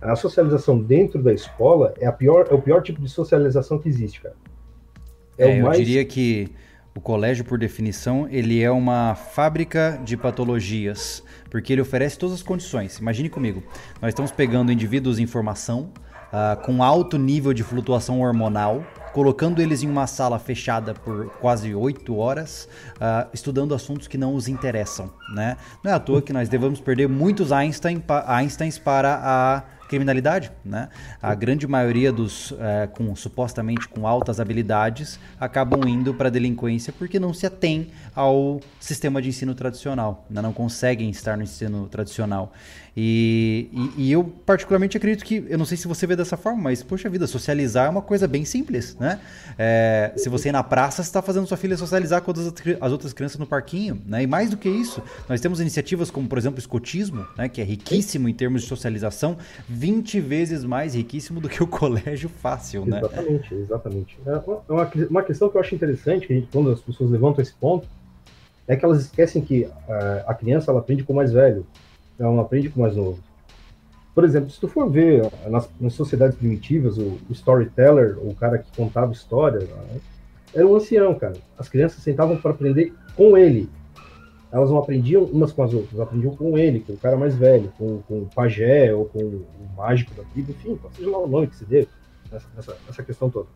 a socialização dentro da escola é, a pior, é o pior tipo de socialização que existe, cara. É, é mais... Eu diria que o colégio, por definição, ele é uma fábrica de patologias, porque ele oferece todas as condições. Imagine comigo, nós estamos pegando indivíduos em formação, uh, com alto nível de flutuação hormonal, colocando eles em uma sala fechada por quase oito horas, uh, estudando assuntos que não os interessam, né? Não é à toa que nós devemos perder muitos Einstein, Einsteins para a criminalidade, né? A grande maioria dos é, com supostamente com altas habilidades acabam indo para a delinquência porque não se atém ao sistema de ensino tradicional, né? não conseguem estar no ensino tradicional. E, e, e, eu particularmente acredito que, eu não sei se você vê dessa forma, mas poxa vida, socializar é uma coisa bem simples, né? É, se você ir na praça, você está fazendo sua filha socializar com as, as outras crianças no parquinho, né? E mais do que isso, nós temos iniciativas como, por exemplo, o escotismo, né? Que é riquíssimo em termos de socialização, 20 vezes mais riquíssimo do que o (laughs) colégio fácil, né? Exatamente, exatamente. É uma, uma questão que eu acho interessante, que quando as pessoas levantam esse ponto, é que elas esquecem que uh, a criança ela aprende com o mais velho ela não aprende com o mais novo. Por exemplo, se tu for ver nas, nas sociedades primitivas, o, o, storyteller, o cara que contava história, né, era um ancião, cara. As crianças sentavam para aprender com ele. Elas não aprendiam umas com as outras, aprendiam com ele, com o cara mais velho, com, com o pajé ou com o mágico da tribo, enfim, seja lá o nome que se dê, nessa, nessa, nessa questão toda.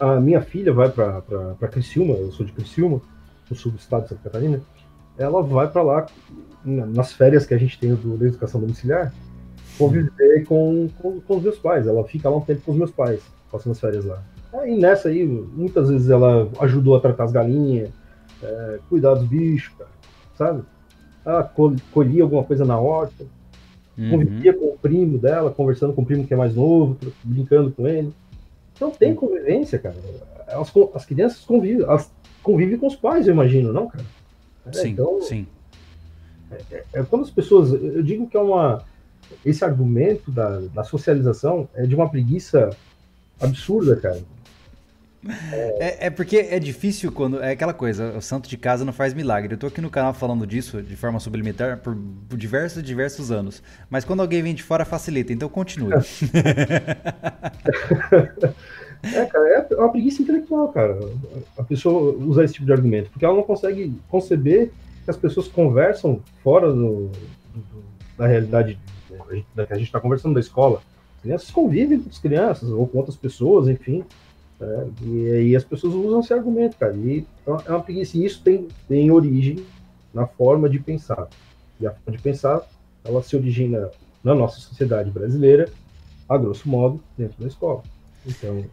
A minha filha vai para Criciúma, eu sou de Criciúma, no sul do estado de Santa Catarina, ela vai para lá nas férias que a gente tem do, da educação domiciliar, conviver com, com, com, os meus pais. Ela fica lá um tempo com os meus pais, passando as férias lá. E nessa aí, muitas vezes ela ajudou a tratar as galinhas, é, cuidar dos bichos, cara, sabe? Ela colhia alguma coisa na horta, uhum. convivia com o primo dela, conversando com o primo que é mais novo, brincando com ele. Então tem convivência, cara. As, as crianças convivem, elas convivem com os pais, eu imagino, não, cara? É, sim, então, sim. É, é, é, quando as pessoas. Eu digo que é uma. Esse argumento da, da socialização é de uma preguiça absurda, cara. É, é, porque é difícil quando. É aquela coisa, o santo de casa não faz milagre. Eu tô aqui no canal falando disso de forma sublimitar por, por diversos diversos anos. Mas quando alguém vem de fora, facilita. Então continue. (laughs) (laughs) É, cara, é uma preguiça intelectual, cara. A pessoa usar esse tipo de argumento, porque ela não consegue conceber que as pessoas conversam fora do, do, da realidade da que a gente está conversando da escola. As crianças convivem com as crianças ou com outras pessoas, enfim. É, e aí as pessoas usam esse argumento, cara. E é uma preguiça. E isso tem, tem origem na forma de pensar. E a forma de pensar, ela se origina na nossa sociedade brasileira, a grosso modo, dentro da escola. Então,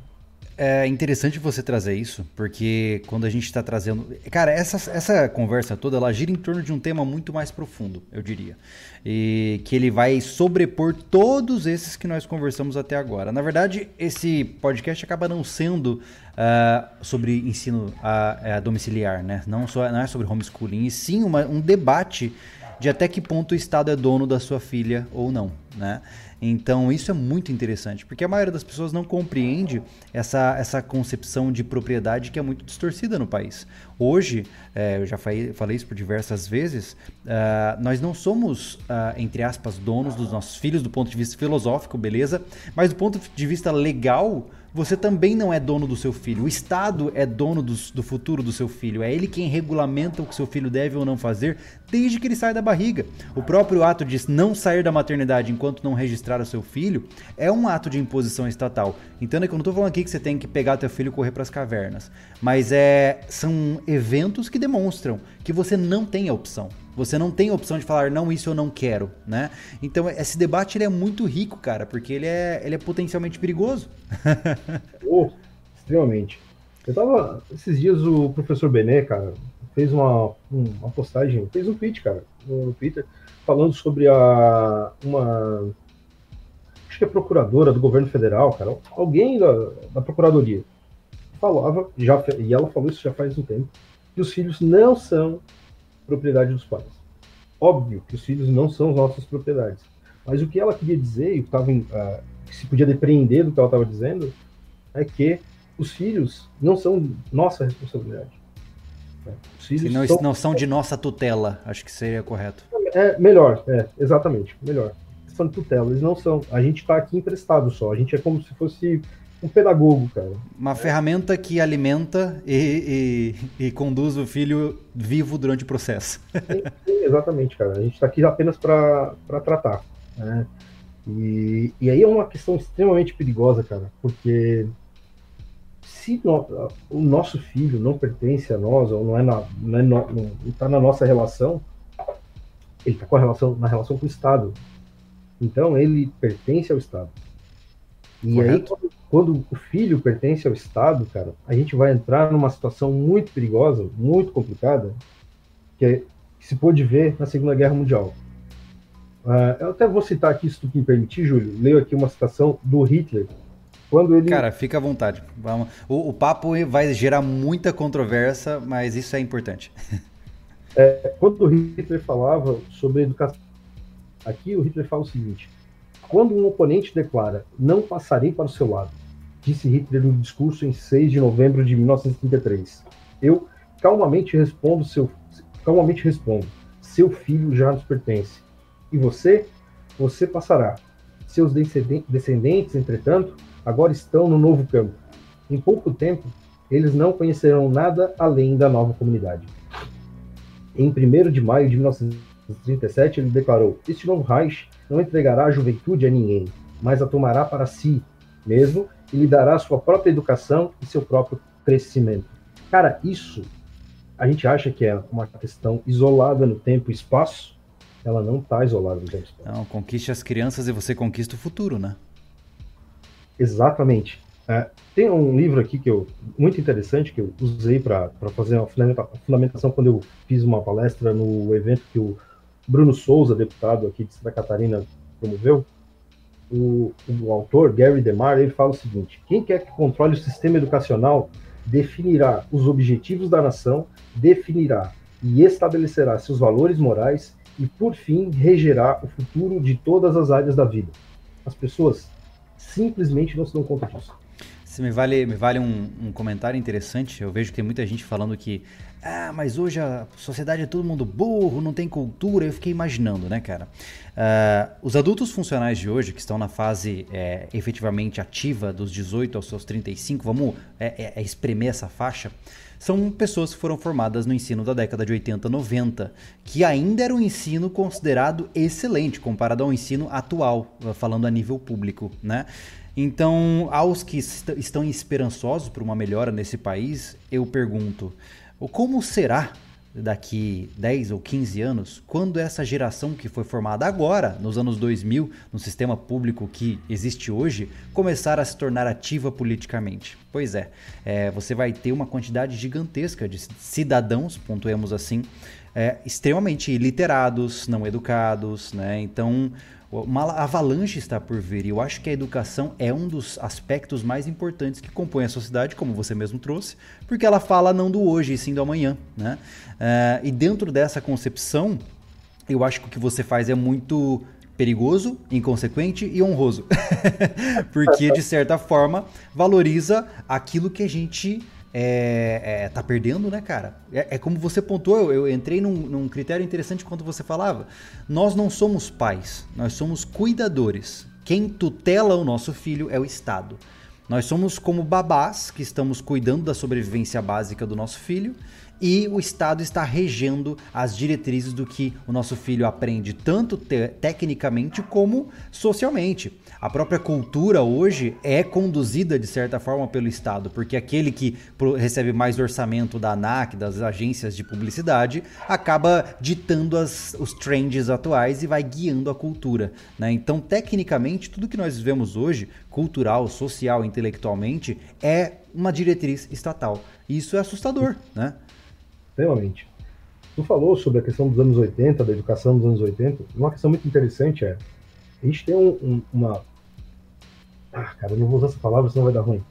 é interessante você trazer isso, porque quando a gente está trazendo. Cara, essa, essa conversa toda ela gira em torno de um tema muito mais profundo, eu diria. E que ele vai sobrepor todos esses que nós conversamos até agora. Na verdade, esse podcast acaba não sendo uh, sobre ensino uh, domiciliar, né? Não, só, não é sobre homeschooling, e sim uma, um debate de até que ponto o Estado é dono da sua filha ou não, né? Então isso é muito interessante, porque a maioria das pessoas não compreende essa, essa concepção de propriedade que é muito distorcida no país. Hoje, é, eu já falei, falei, isso por diversas vezes, uh, nós não somos, uh, entre aspas, donos dos nossos filhos do ponto de vista filosófico, beleza? Mas do ponto de vista legal, você também não é dono do seu filho. O Estado é dono do, do, futuro do seu filho. É ele quem regulamenta o que seu filho deve ou não fazer desde que ele sai da barriga. O próprio ato de não sair da maternidade enquanto não registrar o seu filho é um ato de imposição estatal. Entenda que eu não estou falando aqui que você tem que pegar teu filho e correr para as cavernas. Mas é, são eventos que demonstram que você não tem a opção. Você não tem a opção de falar, não, isso eu não quero, né? Então, esse debate ele é muito rico, cara, porque ele é, ele é potencialmente perigoso. (laughs) oh, extremamente. Eu tava. Esses dias o professor Bené, cara, fez uma, uma postagem, fez um tweet, cara, no Twitter, falando sobre a. uma. Acho que é procuradora do governo federal, cara, alguém da, da procuradoria falava, já, e ela falou isso já faz um tempo, que os filhos não são propriedade dos pais. Óbvio que os filhos não são nossas propriedades, Mas o que ela queria dizer, e tava, uh, que se podia depreender do que ela estava dizendo, é que os filhos não são nossa responsabilidade. Os filhos não, são... não são de nossa tutela, acho que seria correto. É melhor, é, exatamente, melhor. São de tutela, eles não são. A gente está aqui emprestado só, a gente é como se fosse um pedagogo, cara. Uma é. ferramenta que alimenta e, e, e, conduz o filho vivo durante o processo. Sim, sim exatamente, cara. A gente está aqui apenas para tratar. Né? E, e aí é uma questão extremamente perigosa, cara, porque se no, o nosso filho não pertence a nós, ou não é na, não, é no, não está na nossa relação, ele está com a relação na relação com o Estado. Então ele pertence ao Estado. E Correto. aí quando, o filho pertence ao Estado, cara, a gente vai entrar numa situação muito perigosa, muito complicada, que, é, que se pôde ver na Segunda Guerra Mundial. Uh, eu até vou citar aqui, se tu me permitir, Júlio, leio aqui uma citação do Hitler, quando ele... Cara, fica à vontade. Vamos. O, o papo vai gerar muita controvérsia, mas isso é importante. É, quando o Hitler falava sobre educação, aqui o Hitler fala o seguinte: quando um oponente declara não passarei para o seu lado, disse Hitler no discurso em 6 de novembro de 1933, eu calmamente respondo seu calmamente respondo: seu filho já nos pertence. E você, você passará. Seus descendentes, entretanto, agora estão no novo campo. Em pouco tempo, eles não conhecerão nada além da nova comunidade. Em 1 de maio de 1937, ele declarou: Este novo Reich não entregará a juventude a ninguém, mas a tomará para si mesmo e lhe dará sua própria educação e seu próprio crescimento. Cara, isso a gente acha que é uma questão isolada no tempo e espaço, ela não está isolada no tempo e espaço. Não, conquiste as crianças e você conquista o futuro, né? Exatamente. É, tem um livro aqui que eu muito interessante que eu usei para fazer uma fundamentação quando eu fiz uma palestra no evento que o Bruno Souza, deputado aqui de Santa Catarina, promoveu. O, o autor, Gary DeMar, ele fala o seguinte: quem quer que controle o sistema educacional definirá os objetivos da nação, definirá e estabelecerá seus valores morais e, por fim, regerá o futuro de todas as áreas da vida. As pessoas simplesmente não se dão conta disso. Me vale, me vale um, um, comentário interessante. Eu vejo que tem muita gente falando que, ah, mas hoje a sociedade é todo mundo burro, não tem cultura. Eu fiquei imaginando, né, cara? Uh, os adultos funcionais de hoje, que estão na fase é, efetivamente ativa, dos 18 aos seus 35, vamos é, é, é, espremer essa faixa, são pessoas que foram formadas no ensino da década de 80, 90, que ainda era um ensino considerado excelente comparado ao ensino atual, falando a nível público, né? Então, aos que est estão esperançosos por uma melhora nesse país, eu pergunto: como será daqui 10 ou 15 anos, quando essa geração que foi formada agora, nos anos 2000, no sistema público que existe hoje, começar a se tornar ativa politicamente? Pois é, é você vai ter uma quantidade gigantesca de cidadãos, pontuemos assim, é, extremamente iliterados, não educados, né? Então, uma avalanche está por vir e eu acho que a educação é um dos aspectos mais importantes que compõe a sociedade, como você mesmo trouxe, porque ela fala não do hoje e sim do amanhã. Né? Uh, e dentro dessa concepção, eu acho que o que você faz é muito perigoso, inconsequente e honroso. (laughs) porque, de certa forma, valoriza aquilo que a gente é, é, tá perdendo, né, cara? É, é como você pontuou, eu, eu entrei num, num, critério interessante quando você falava. Nós não somos pais, nós somos cuidadores. Quem tutela o nosso filho é o Estado. Nós somos como babás que estamos cuidando da sobrevivência básica do nosso filho e o Estado está regendo as diretrizes do que o nosso filho aprende, tanto te tecnicamente como socialmente. A própria cultura hoje é conduzida de certa forma pelo Estado, porque aquele que recebe mais orçamento da ANAC, das agências de publicidade, acaba ditando as, os trends atuais e vai guiando a cultura. Né? Então, tecnicamente, tudo que nós vivemos hoje, cultural, social, intelectualmente, é uma diretriz estatal. E isso é assustador, né? Extremamente. Tu falou sobre a questão dos anos 80, da educação dos anos 80. Uma questão muito interessante é: a gente tem um, um, uma. Ah, cara, eu não vou usar essa palavra, senão vai dar ruim.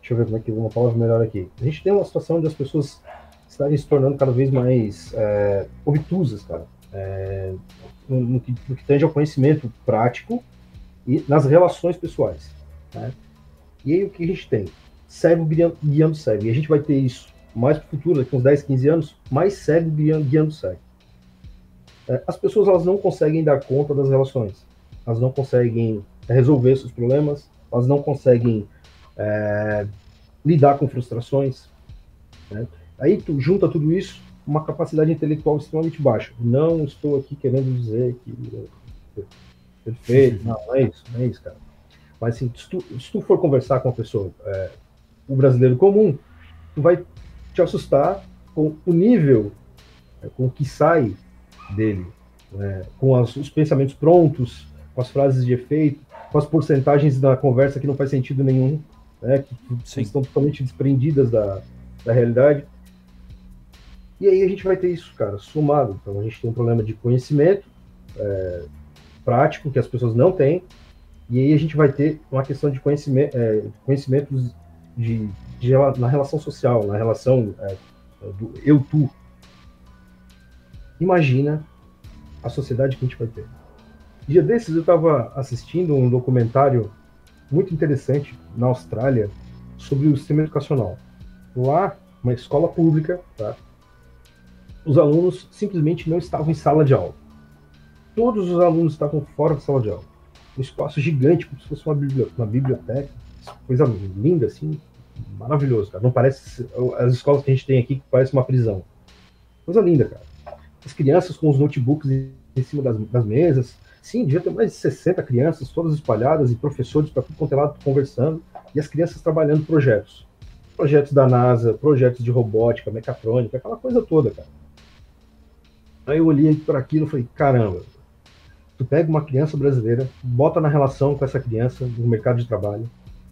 Deixa eu ver como é que uma palavra melhor aqui. A gente tem uma situação onde as pessoas estarem se tornando cada vez mais é, obtusas, cara. É, no, que, no que tange ao conhecimento prático e nas relações pessoais. Né? E aí o que a gente tem? Cego guiando cego. E a gente vai ter isso mais para o futuro, daqui uns 10, 15 anos, mais cego guiando, cego. É, as pessoas elas não conseguem dar conta das relações. Elas não conseguem resolver seus problemas, elas não conseguem é, lidar com frustrações. Né? Aí tu junta tudo isso uma capacidade intelectual extremamente baixa. Não estou aqui querendo dizer que perfeito, não, não é isso, não é isso, cara. Mas assim, se tu, se tu for conversar com a pessoa, é, o brasileiro comum, tu vai te assustar com o nível, é, com o que sai dele, né, com as, os pensamentos prontos, com as frases de efeito, com as porcentagens da conversa que não faz sentido nenhum, né, que Sim. estão totalmente desprendidas da, da realidade. E aí a gente vai ter isso, cara, somado. Então a gente tem um problema de conhecimento é, prático que as pessoas não têm, e aí a gente vai ter uma questão de conhecimento, é, conhecimentos de, de, na relação social, na relação é, do eu-tu. Imagina a sociedade que a gente vai ter. Dia desses eu estava assistindo um documentário muito interessante na Austrália sobre o sistema educacional. Lá, uma escola pública, tá? os alunos simplesmente não estavam em sala de aula. Todos os alunos estavam fora da sala de aula. Um espaço gigante, como se fosse uma, biblioteca, uma biblioteca coisa linda, assim, maravilhoso, cara. Não parece as escolas que a gente tem aqui que parece uma prisão. Coisa linda, cara. As crianças com os notebooks em cima das, das mesas. Sim, devia ter mais de 60 crianças, todas espalhadas, e professores para tudo quanto é lado conversando, e as crianças trabalhando projetos. Projetos da NASA, projetos de robótica, mecatrônica, aquela coisa toda, cara. Aí eu olhei para aquilo e falei, caramba, tu pega uma criança brasileira, bota na relação com essa criança no mercado de trabalho,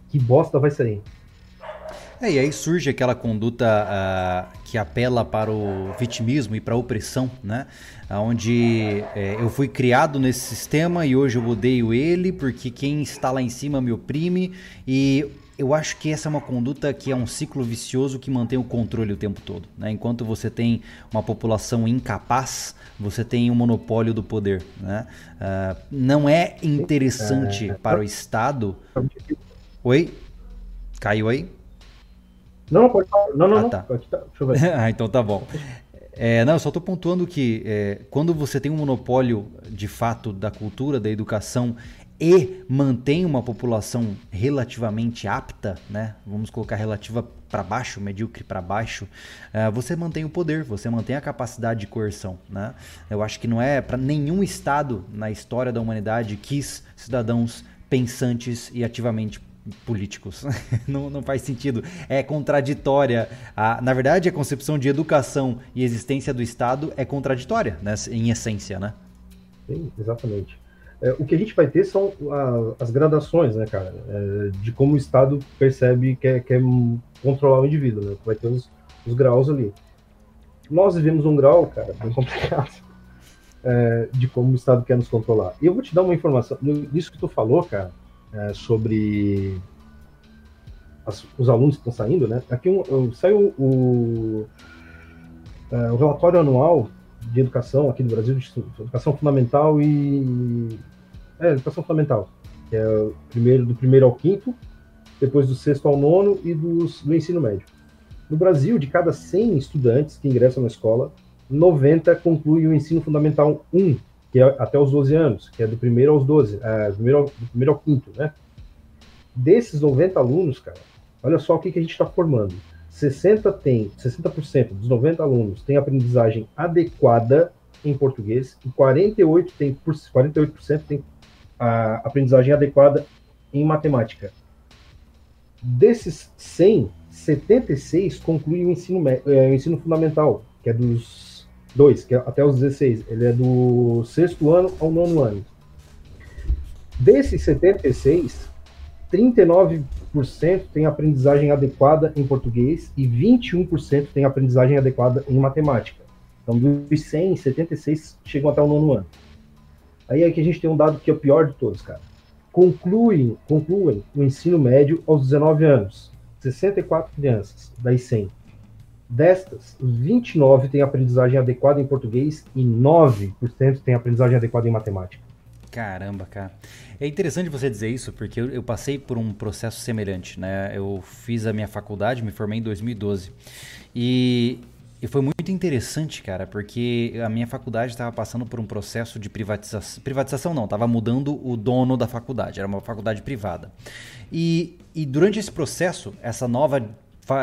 que bosta vai sair? É, e aí surge aquela conduta uh, que apela para o vitimismo e para a opressão, né? Onde é, eu fui criado nesse sistema e hoje eu odeio ele porque quem está lá em cima me oprime e eu acho que essa é uma conduta que é um ciclo vicioso que mantém o controle o tempo todo. Né? Enquanto você tem uma população incapaz, você tem um monopólio do poder. Né? Uh, não é interessante é... para o Estado. Oi? Caiu aí? Não, pode Não, não, ah, tá. não. Deixa eu ver. (laughs) ah, então tá bom. É, não, eu só estou pontuando que é, quando você tem um monopólio de fato da cultura, da educação e mantém uma população relativamente apta, né? Vamos colocar relativa para baixo, medíocre para baixo, uh, você mantém o poder, você mantém a capacidade de coerção, né? Eu acho que não é para nenhum estado na história da humanidade quis cidadãos pensantes e ativamente políticos. (laughs) não, não faz sentido. É contraditória. A, na verdade, a concepção de educação e existência do Estado é contraditória, né? em essência, né? Sim, exatamente. É, o que a gente vai ter são a, as gradações, né, cara, é, de como o Estado percebe que quer, quer controlar o indivíduo, né? Vai ter os, os, graus ali. Nós vivemos um grau, cara, bem (laughs) complicado, é, de como o Estado quer nos controlar. E eu vou te dar uma informação, nisso que tu falou, cara, é, sobre as, os alunos que estão saindo, né? Aqui um, saiu o, é, o relatório anual de educação aqui no Brasil, de educação fundamental e. É, educação fundamental, que é o primeiro, do primeiro ao quinto, depois do sexto ao nono e dos, do ensino médio. No Brasil, de cada 100 estudantes que ingressam na escola, 90 concluem o ensino fundamental 1, que é até os 12 anos, que é do primeiro aos 12, é, do, primeiro ao, do primeiro ao quinto, né? Desses 90 alunos, cara, olha só o que, que a gente está formando. 60 tem, 60% dos 90 alunos têm aprendizagem adequada em português e 48 tem 48% tem a aprendizagem adequada em matemática. Desses 100, 76 concluem o ensino, é, o ensino fundamental, que é dos dois, que é até os 16. Ele é do sexto ano ao nono ano. Desses 76, 39 tem aprendizagem adequada em português e 21% tem aprendizagem adequada em matemática. Então, dos 100, 76 chegam até o nono ano. Aí aqui a gente tem um dado que é o pior de todos, cara. Concluem, concluem o ensino médio aos 19 anos. 64 crianças, das 100. Destas, 29 têm aprendizagem adequada em português e 9% têm aprendizagem adequada em matemática. Caramba, cara. É interessante você dizer isso, porque eu, eu, passei por um processo semelhante, né? Eu fiz a minha faculdade, me formei em 2012. E, e foi muito interessante, cara, porque a minha faculdade estava passando por um processo de privatização. Privatização não, estava mudando o dono da faculdade, era uma faculdade privada. E, e durante esse processo, essa nova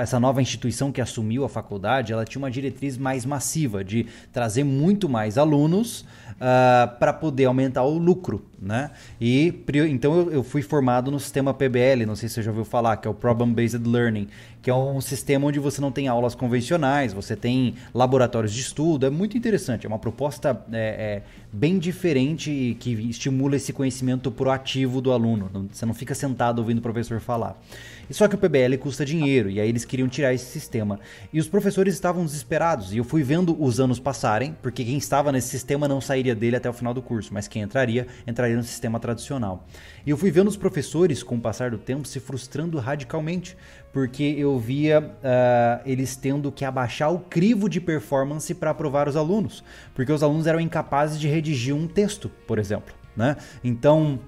essa nova instituição que assumiu a faculdade, ela tinha uma diretriz mais massiva de trazer muito mais alunos uh, ah, para poder aumentar o lucro, né? E então eu, fui formado no sistema PBL, não sei se você já ouviu falar, que é o Problem Based Learning, que é um sistema onde você não tem aulas convencionais, você tem laboratórios de estudo, é muito interessante, é uma proposta é, é, bem diferente que estimula esse conhecimento proativo do aluno. Você não fica sentado ouvindo o professor falar. E só que o PBL custa dinheiro, e aí eles queriam tirar esse sistema. E os professores estavam desesperados, e eu fui vendo os anos passarem, porque quem estava nesse sistema não sairia dele até o final do curso, mas quem entraria, entraria no sistema tradicional. E eu fui vendo os professores, com o passar do tempo, se frustrando radicalmente, porque eu via uh, eles tendo que abaixar o crivo de performance para aprovar os alunos, porque os alunos eram incapazes de redigir um texto, por exemplo. Né? Então,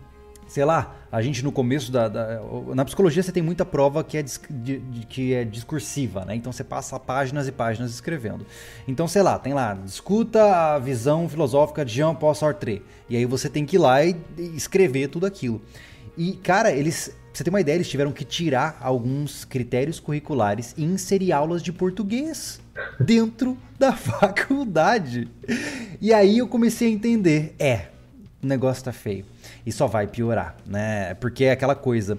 sei lá, a gente no começo da, da, Na psicologia você tem muita prova que é, de, de, que é discursiva, né? Então você passa páginas e páginas escrevendo. Então, sei lá, tem lá, discuta a visão filosófica de Jean-Paul Sartre. E aí você tem que ir lá e, e escrever tudo aquilo. E, cara, eles. Você ter uma ideia, eles tiveram que tirar alguns critérios curriculares e inserir aulas de português dentro da (laughs) faculdade. E aí eu comecei a entender, é, o negócio tá feio. E só vai piorar, né? Porque é aquela coisa.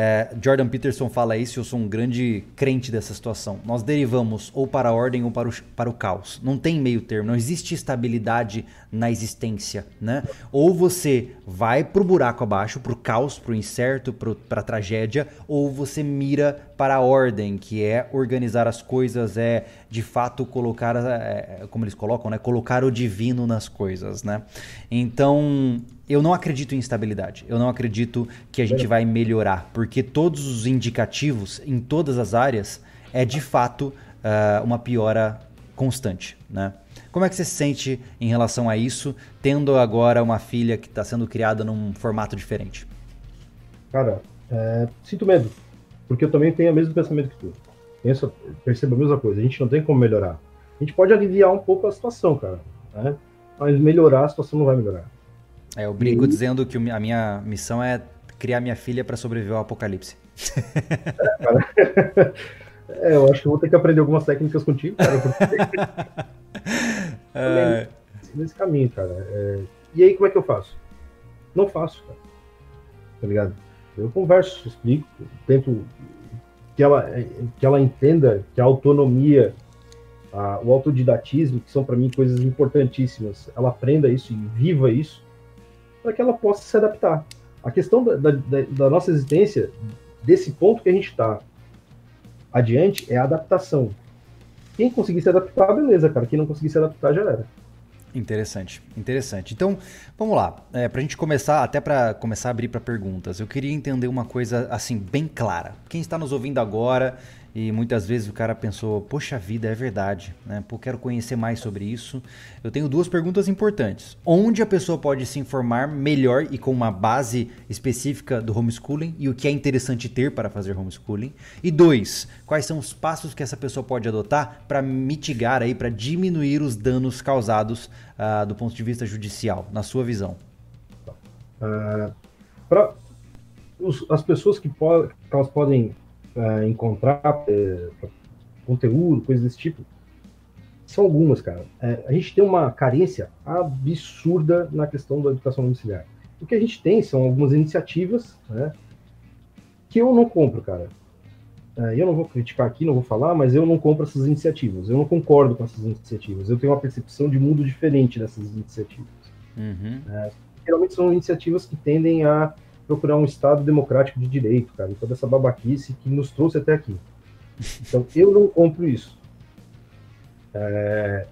É, Jordan Peterson fala isso e eu sou um grande crente dessa situação. Nós derivamos ou para a ordem ou para o, para o caos. Não tem meio termo, não existe estabilidade na existência, né? Ou você vai pro buraco abaixo, pro caos, pro incerto, pro, pra tragédia, ou você mira para a ordem, que é organizar as coisas, é de fato colocar, é, como eles colocam, né? Colocar o divino nas coisas, né? Então, eu não acredito em estabilidade. Eu não acredito que a gente vai melhorar, porque todos os indicativos em todas as áreas é de fato uh, uma piora constante, né? Como é que você se sente em relação a isso, tendo agora uma filha que está sendo criada num formato diferente? Cara, é, sinto medo, porque eu também tenho o mesmo pensamento que tu. Penso, percebo a mesma coisa. A gente não tem como melhorar. A gente pode aliviar um pouco a situação, cara, né? mas melhorar a situação não vai melhorar. É, eu brinco e... dizendo que a minha missão é criar minha filha para sobreviver ao apocalipse. É, é, eu acho que vou ter que aprender algumas técnicas contigo, cara. Porque... (laughs) é... Nesse caminho, cara. É... E aí, como é que eu faço? Não faço, cara. Tá ligado? Eu converso, explico, tento que ela, que ela entenda que a autonomia, a, o autodidatismo, que são para mim coisas importantíssimas, ela aprenda isso e viva isso, para que ela possa se adaptar. A questão da, da, da nossa existência, desse ponto que a gente está adiante, é a adaptação. Quem conseguir se adaptar, beleza, cara. Quem não conseguir se adaptar, já era. Interessante, interessante. Então, vamos lá. É, para a gente começar, até para começar a abrir para perguntas, eu queria entender uma coisa assim bem clara. Quem está nos ouvindo agora e muitas vezes o cara pensou, poxa vida, é verdade, né? Pô, quero conhecer mais sobre isso. Eu tenho duas perguntas importantes. Onde a pessoa pode se informar melhor e com uma base específica do homeschooling e o que é interessante ter para fazer homeschooling? E dois, quais são os passos que essa pessoa pode adotar para mitigar aí, para diminuir os danos causados uh, do ponto de vista judicial, na sua visão? Uh, para as pessoas que, po que elas podem uh, encontrar é, conteúdo, coisas desse tipo, são algumas, cara. É, a gente tem uma carência absurda na questão da educação domiciliar. O que a gente tem são algumas iniciativas né, que eu não compro, cara. É, eu não vou criticar aqui, não vou falar, mas eu não compro essas iniciativas. Eu não concordo com essas iniciativas. Eu tenho uma percepção de mundo diferente dessas iniciativas. Uhum. Geralmente são iniciativas que tendem a procurar um Estado democrático de direito, cara, e toda essa babaquice que nos trouxe até aqui. Então, eu não compro isso. É...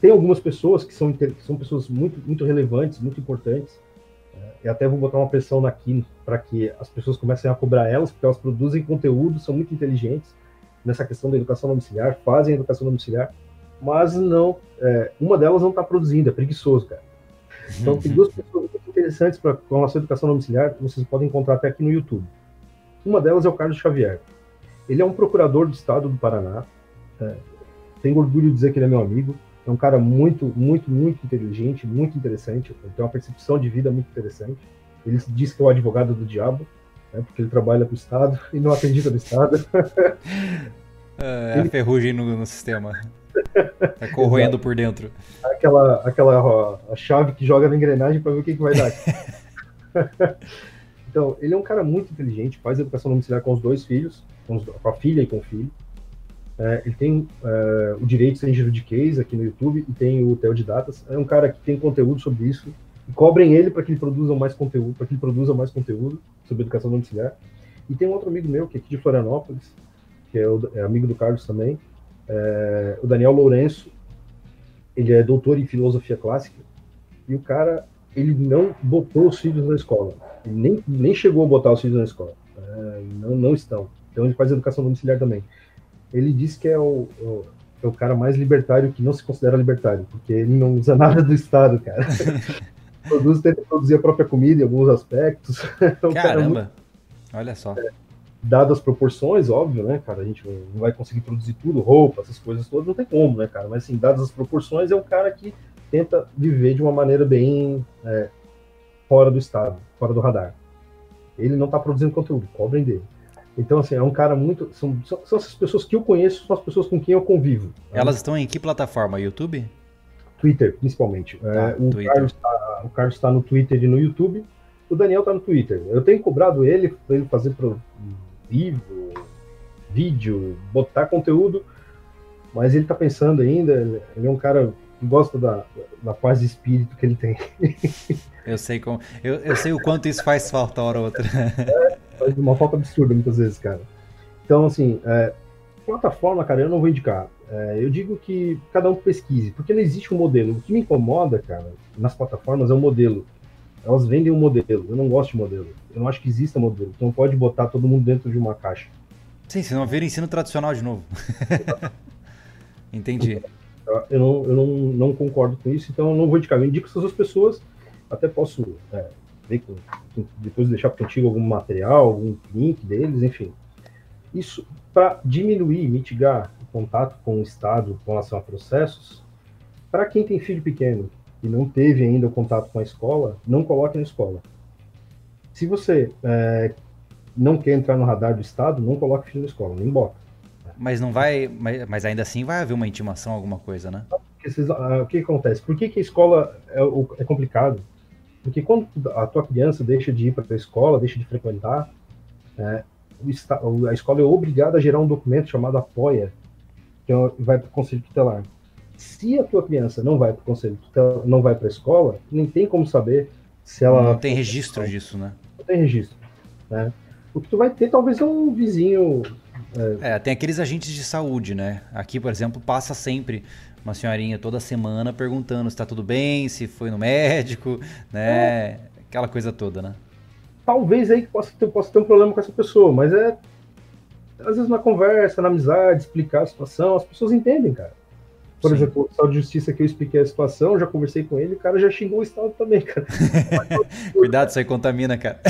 Tem algumas pessoas que são, que são pessoas muito, muito relevantes, muito importantes, é, e até vou botar uma pressão aqui para que as pessoas comecem a cobrar elas, porque elas produzem conteúdo, são muito inteligentes, nessa questão da educação domiciliar, fazem educação domiciliar, mas não, é, uma delas não está produzindo, é preguiçoso, cara. Então tem duas pessoas muito interessantes para com relação à educação domiciliar que vocês podem encontrar até aqui no YouTube. Uma delas é o Carlos Xavier. Ele é um procurador do estado do Paraná. É, tenho orgulho de dizer que ele é meu amigo. É um cara muito, muito, muito inteligente, muito interessante. Ele tem uma percepção de vida muito interessante. Ele diz que é o advogado do diabo, né, porque ele trabalha para o Estado e não acredita no Estado. (laughs) É, ele... a ferrugem no, no sistema. Tá corroendo por dentro. Aquela, aquela ó, a chave que joga na engrenagem para ver o que, que vai dar. (laughs) então, ele é um cara muito inteligente, faz educação domiciliar com os dois filhos, com, os, com a filha e com o filho. É, ele tem é, o direito sem giro de case aqui no YouTube e tem o Theo de Datas. É um cara que tem conteúdo sobre isso. E cobrem ele para que ele produza mais conteúdo, para que ele produza mais conteúdo sobre educação domiciliar. E tem um outro amigo meu que é aqui de Florianópolis, que é, o, é amigo do Carlos também, é, o Daniel Lourenço, ele é doutor em filosofia clássica, e o cara, ele não botou os filhos na escola. Ele nem, nem chegou a botar os filhos na escola. É, não, não estão. Então ele faz educação domiciliar também. Ele disse que é o, o, é o cara mais libertário que não se considera libertário, porque ele não usa (laughs) nada do Estado, cara. (laughs) Produz, tenta produzir a própria comida em alguns aspectos. (laughs) É Caramba! Muito... Olha só. É, dadas as proporções, óbvio, né, cara? A gente não vai conseguir produzir tudo, roupa, essas coisas todas, não tem como, né, cara? Mas, assim, dadas as proporções, é um cara que tenta viver de uma maneira bem é, fora do estado, fora do radar. Ele não está produzindo conteúdo, cobrem dele. Então, assim, é um cara muito. São, são, essas pessoas que eu conheço, são as pessoas com quem eu convivo. Né? Elas estão em que plataforma? YouTube? Twitter, principalmente. É, ah, o, Twitter. Carlos tá, o Carlos está no Twitter e no YouTube. O Daniel está no Twitter. Eu tenho cobrado ele para ele fazer pro, livro, vídeo, botar conteúdo, mas ele está pensando ainda, ele é um cara que gosta da, da paz de espírito que ele tem. (laughs) Eu sei como. Eu, eu sei o quanto isso faz falta hora ou outra. É, faz uma falta absurda muitas vezes, cara. Então, assim, é, plataforma, cara, eu não vou indicar. É, eu digo que cada um pesquise, porque não existe um modelo. O que me incomoda, cara, nas plataformas é o modelo. Elas vendem um modelo. Eu não gosto de modelo. Eu não acho que exista modelo. Então pode botar todo mundo dentro de uma caixa. Sim, senão vira ensino tradicional de novo. (laughs) Entendi. Eu, não, eu não, não, concordo com isso, então eu não vou indicar. Eu indico essas pessoas. Até posso é, ver, depois deixar contigo algum material, algum link deles, enfim. Isso para diminuir, mitigar o contato com o Estado com relação a processos, para quem tem filho pequeno, e não teve ainda o contato com a escola, não coloque na escola. Se você é, não quer entrar no radar do Estado, não coloque filho na escola, nem bota. Mas não vai, mas, mas ainda assim vai haver uma intimação, alguma coisa, né? Ah, o que acontece? Por que, que a escola é, é complicado? Porque quando a tua criança deixa de ir para a escola, deixa de frequentar, é, a escola é obrigada a gerar um documento chamado apoia, que é vai para o conselho tutelar. Se a tua criança não vai para o conselho, não vai para a escola, nem tem como saber se ela. Não tem registro disso, né? Não tem registro. Né? O que tu vai ter talvez é um vizinho. É... é, tem aqueles agentes de saúde, né? Aqui, por exemplo, passa sempre uma senhorinha toda semana perguntando se está tudo bem, se foi no médico, né? É. Aquela coisa toda, né? Talvez aí possa ter, possa ter um problema com essa pessoa, mas é. Às vezes na conversa, na amizade, explicar a situação, as pessoas entendem, cara. Por Sim. exemplo, o Estado de Justiça que eu expliquei a situação, já conversei com ele, o cara já xingou o Estado também, cara. (laughs) Cuidado, isso aí contamina, cara.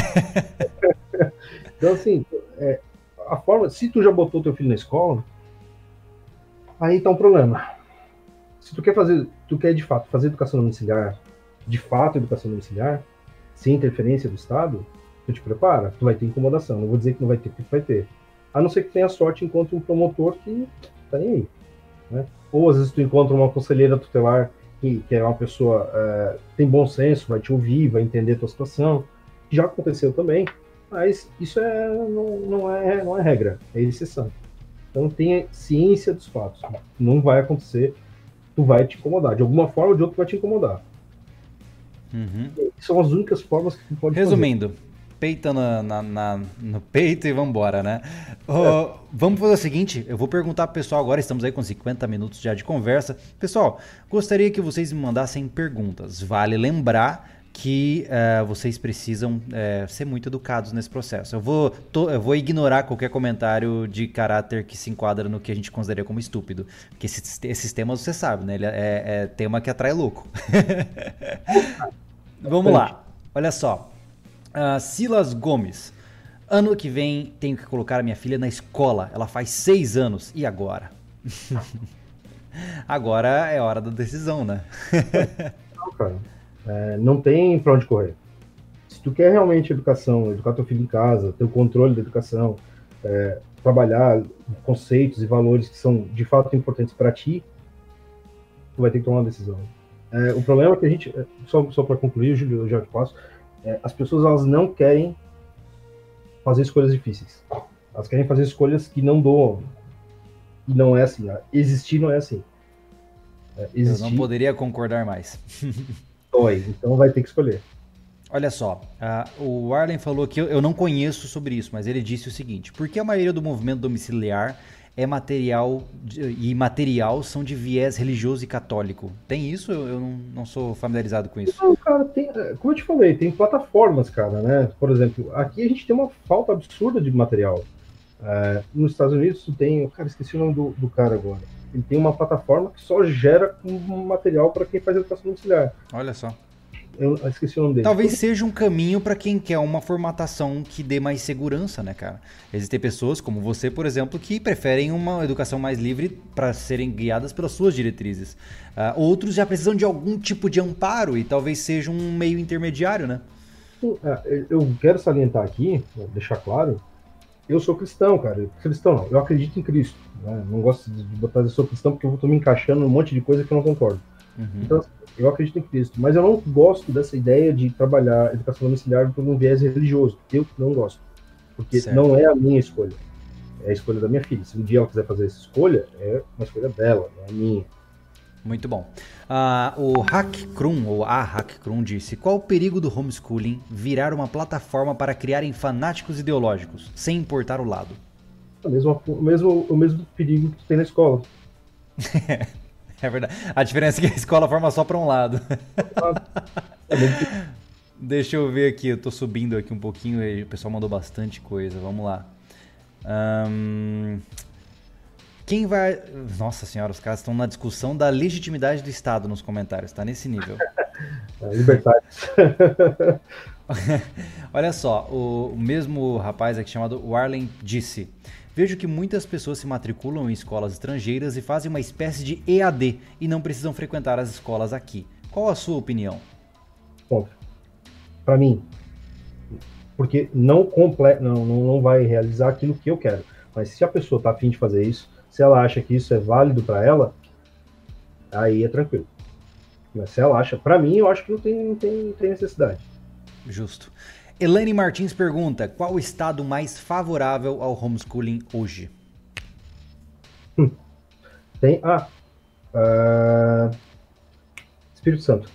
(laughs) então, assim, é, a forma, se tu já botou teu filho na escola, aí tá um problema. Se tu quer fazer, tu quer de fato fazer educação domiciliar, de fato educação domiciliar, sem interferência do Estado, tu te prepara, tu vai ter incomodação. Não vou dizer que não vai ter, porque vai ter. A não ser que tenha sorte enquanto um promotor que tá nem aí. Né? Ou às vezes tu encontra uma conselheira tutelar que, que é uma pessoa é, tem bom senso, vai te ouvir, vai entender a tua situação. Já aconteceu também, mas isso é, não, não, é, não é regra, é exceção. Então tenha ciência dos fatos. Não vai acontecer, tu vai te incomodar. De alguma forma ou de outra vai te incomodar. Uhum. São as únicas formas que tu pode Resumindo, fazer peita na, na, na, no peito e vambora, né? Uh, vamos fazer o seguinte, eu vou perguntar pro pessoal agora, estamos aí com 50 minutos já de conversa. Pessoal, gostaria que vocês me mandassem perguntas. Vale lembrar que uh, vocês precisam uh, ser muito educados nesse processo. Eu vou, tô, eu vou ignorar qualquer comentário de caráter que se enquadra no que a gente consideraria como estúpido. Porque esses, esses temas você sabe, né? Ele é, é tema que atrai louco. (laughs) Vamos lá. Olha só. Uh, Silas Gomes. Ano que vem tenho que colocar a minha filha na escola. Ela faz seis anos. E agora? (laughs) agora é hora da decisão, né? Não, cara. É, não tem para onde correr. Se tu quer realmente educação, educar teu filho em casa, ter o controle da educação, é, trabalhar conceitos e valores que são de fato importantes para ti, tu vai ter que tomar uma decisão. É, o problema é que a gente, é, só, só para concluir, Júlio, eu já te passo, é, as pessoas elas não querem fazer escolhas difíceis. Elas querem fazer escolhas que não doam. E não é assim. Existir não é assim. É, existir... Eu não poderia concordar mais. (laughs) dói, então vai ter que escolher. Olha só, uh, o Arlen falou que eu, eu, não conheço sobre isso, mas ele disse o seguinte: por que a maioria do movimento domiciliar é material de, e material são de viés religioso e católico? Tem isso? Eu, eu não, não, sou familiarizado com isso. Não, cara, tem, é, como eu te falei, tem plataformas, cara, né? Por exemplo, aqui a gente tem uma falta absurda de material. Uh, nos Estados Unidos tem, cara, esqueci o nome do, do cara agora ele tem uma plataforma que só gera um material para quem faz educação domiciliar. Olha só. Eu esqueci o nome dele. Talvez seja um caminho para quem quer uma formatação que dê mais segurança, né, cara? Existem pessoas como você, por exemplo, que preferem uma educação mais livre para serem guiadas pelas suas diretrizes. Uh, outros já precisam de algum tipo de amparo e talvez seja um meio intermediário, né? É, eu quero salientar aqui, deixar claro, eu sou cristão, cara. Cristão não, eu acredito em Cristo. Né? Não gosto de botar eu sou cristão porque eu estou me encaixando num monte de coisa que eu não concordo. Uhum. Então, eu acredito em Cristo, mas eu não gosto dessa ideia de trabalhar educação domiciliar por um viés religioso. Eu não gosto. Porque certo. não é a minha escolha. É a escolha da minha filha. Se um dia ela quiser fazer essa escolha, é uma escolha dela, não é minha. Muito bom. Uh, o Hack Krum, ou a Hack Krum, disse: Qual o perigo do homeschooling virar uma plataforma para criarem fanáticos ideológicos, sem importar o lado? O mesmo, o mesmo, o mesmo perigo que tem na escola. (laughs) é verdade. A diferença é que a escola forma só para um lado. Deixa eu ver aqui, eu tô subindo aqui um pouquinho e o pessoal mandou bastante coisa. Vamos lá. Quem vai. Nossa senhora, os caras estão na discussão da legitimidade do Estado nos comentários, tá nesse nível. É, liberdade. (laughs) Olha só, o mesmo rapaz aqui chamado Warlen disse: Vejo que muitas pessoas se matriculam em escolas estrangeiras e fazem uma espécie de EAD e não precisam frequentar as escolas aqui. Qual a sua opinião? Bom, para mim, porque não, comple não, não vai realizar aquilo que eu quero. Mas se a pessoa está afim de fazer isso, se ela acha que isso é válido para ela, aí é tranquilo. Mas se ela acha, para mim, eu acho que não tem, não tem, não tem necessidade. Justo. Elaine Martins pergunta: qual o estado mais favorável ao homeschooling hoje? Hum. Tem. Ah. Uh, Espírito Santo.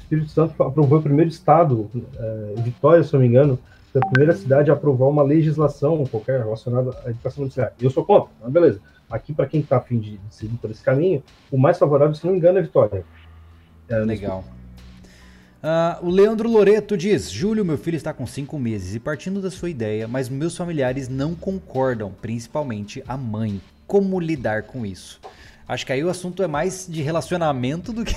Espírito Santo aprovou o primeiro estado, uh, Vitória, se não me engano, foi a primeira cidade a aprovar uma legislação qualquer relacionada à educação domiciliar. Eu sou contra, mas beleza. Aqui, para quem está afim de seguir por esse caminho, o mais favorável, se não me engano, é Vitória. É, Legal. Uh, o Leandro Loreto diz: Júlio, meu filho está com 5 meses e partindo da sua ideia, mas meus familiares não concordam, principalmente a mãe. Como lidar com isso? Acho que aí o assunto é mais de relacionamento do que.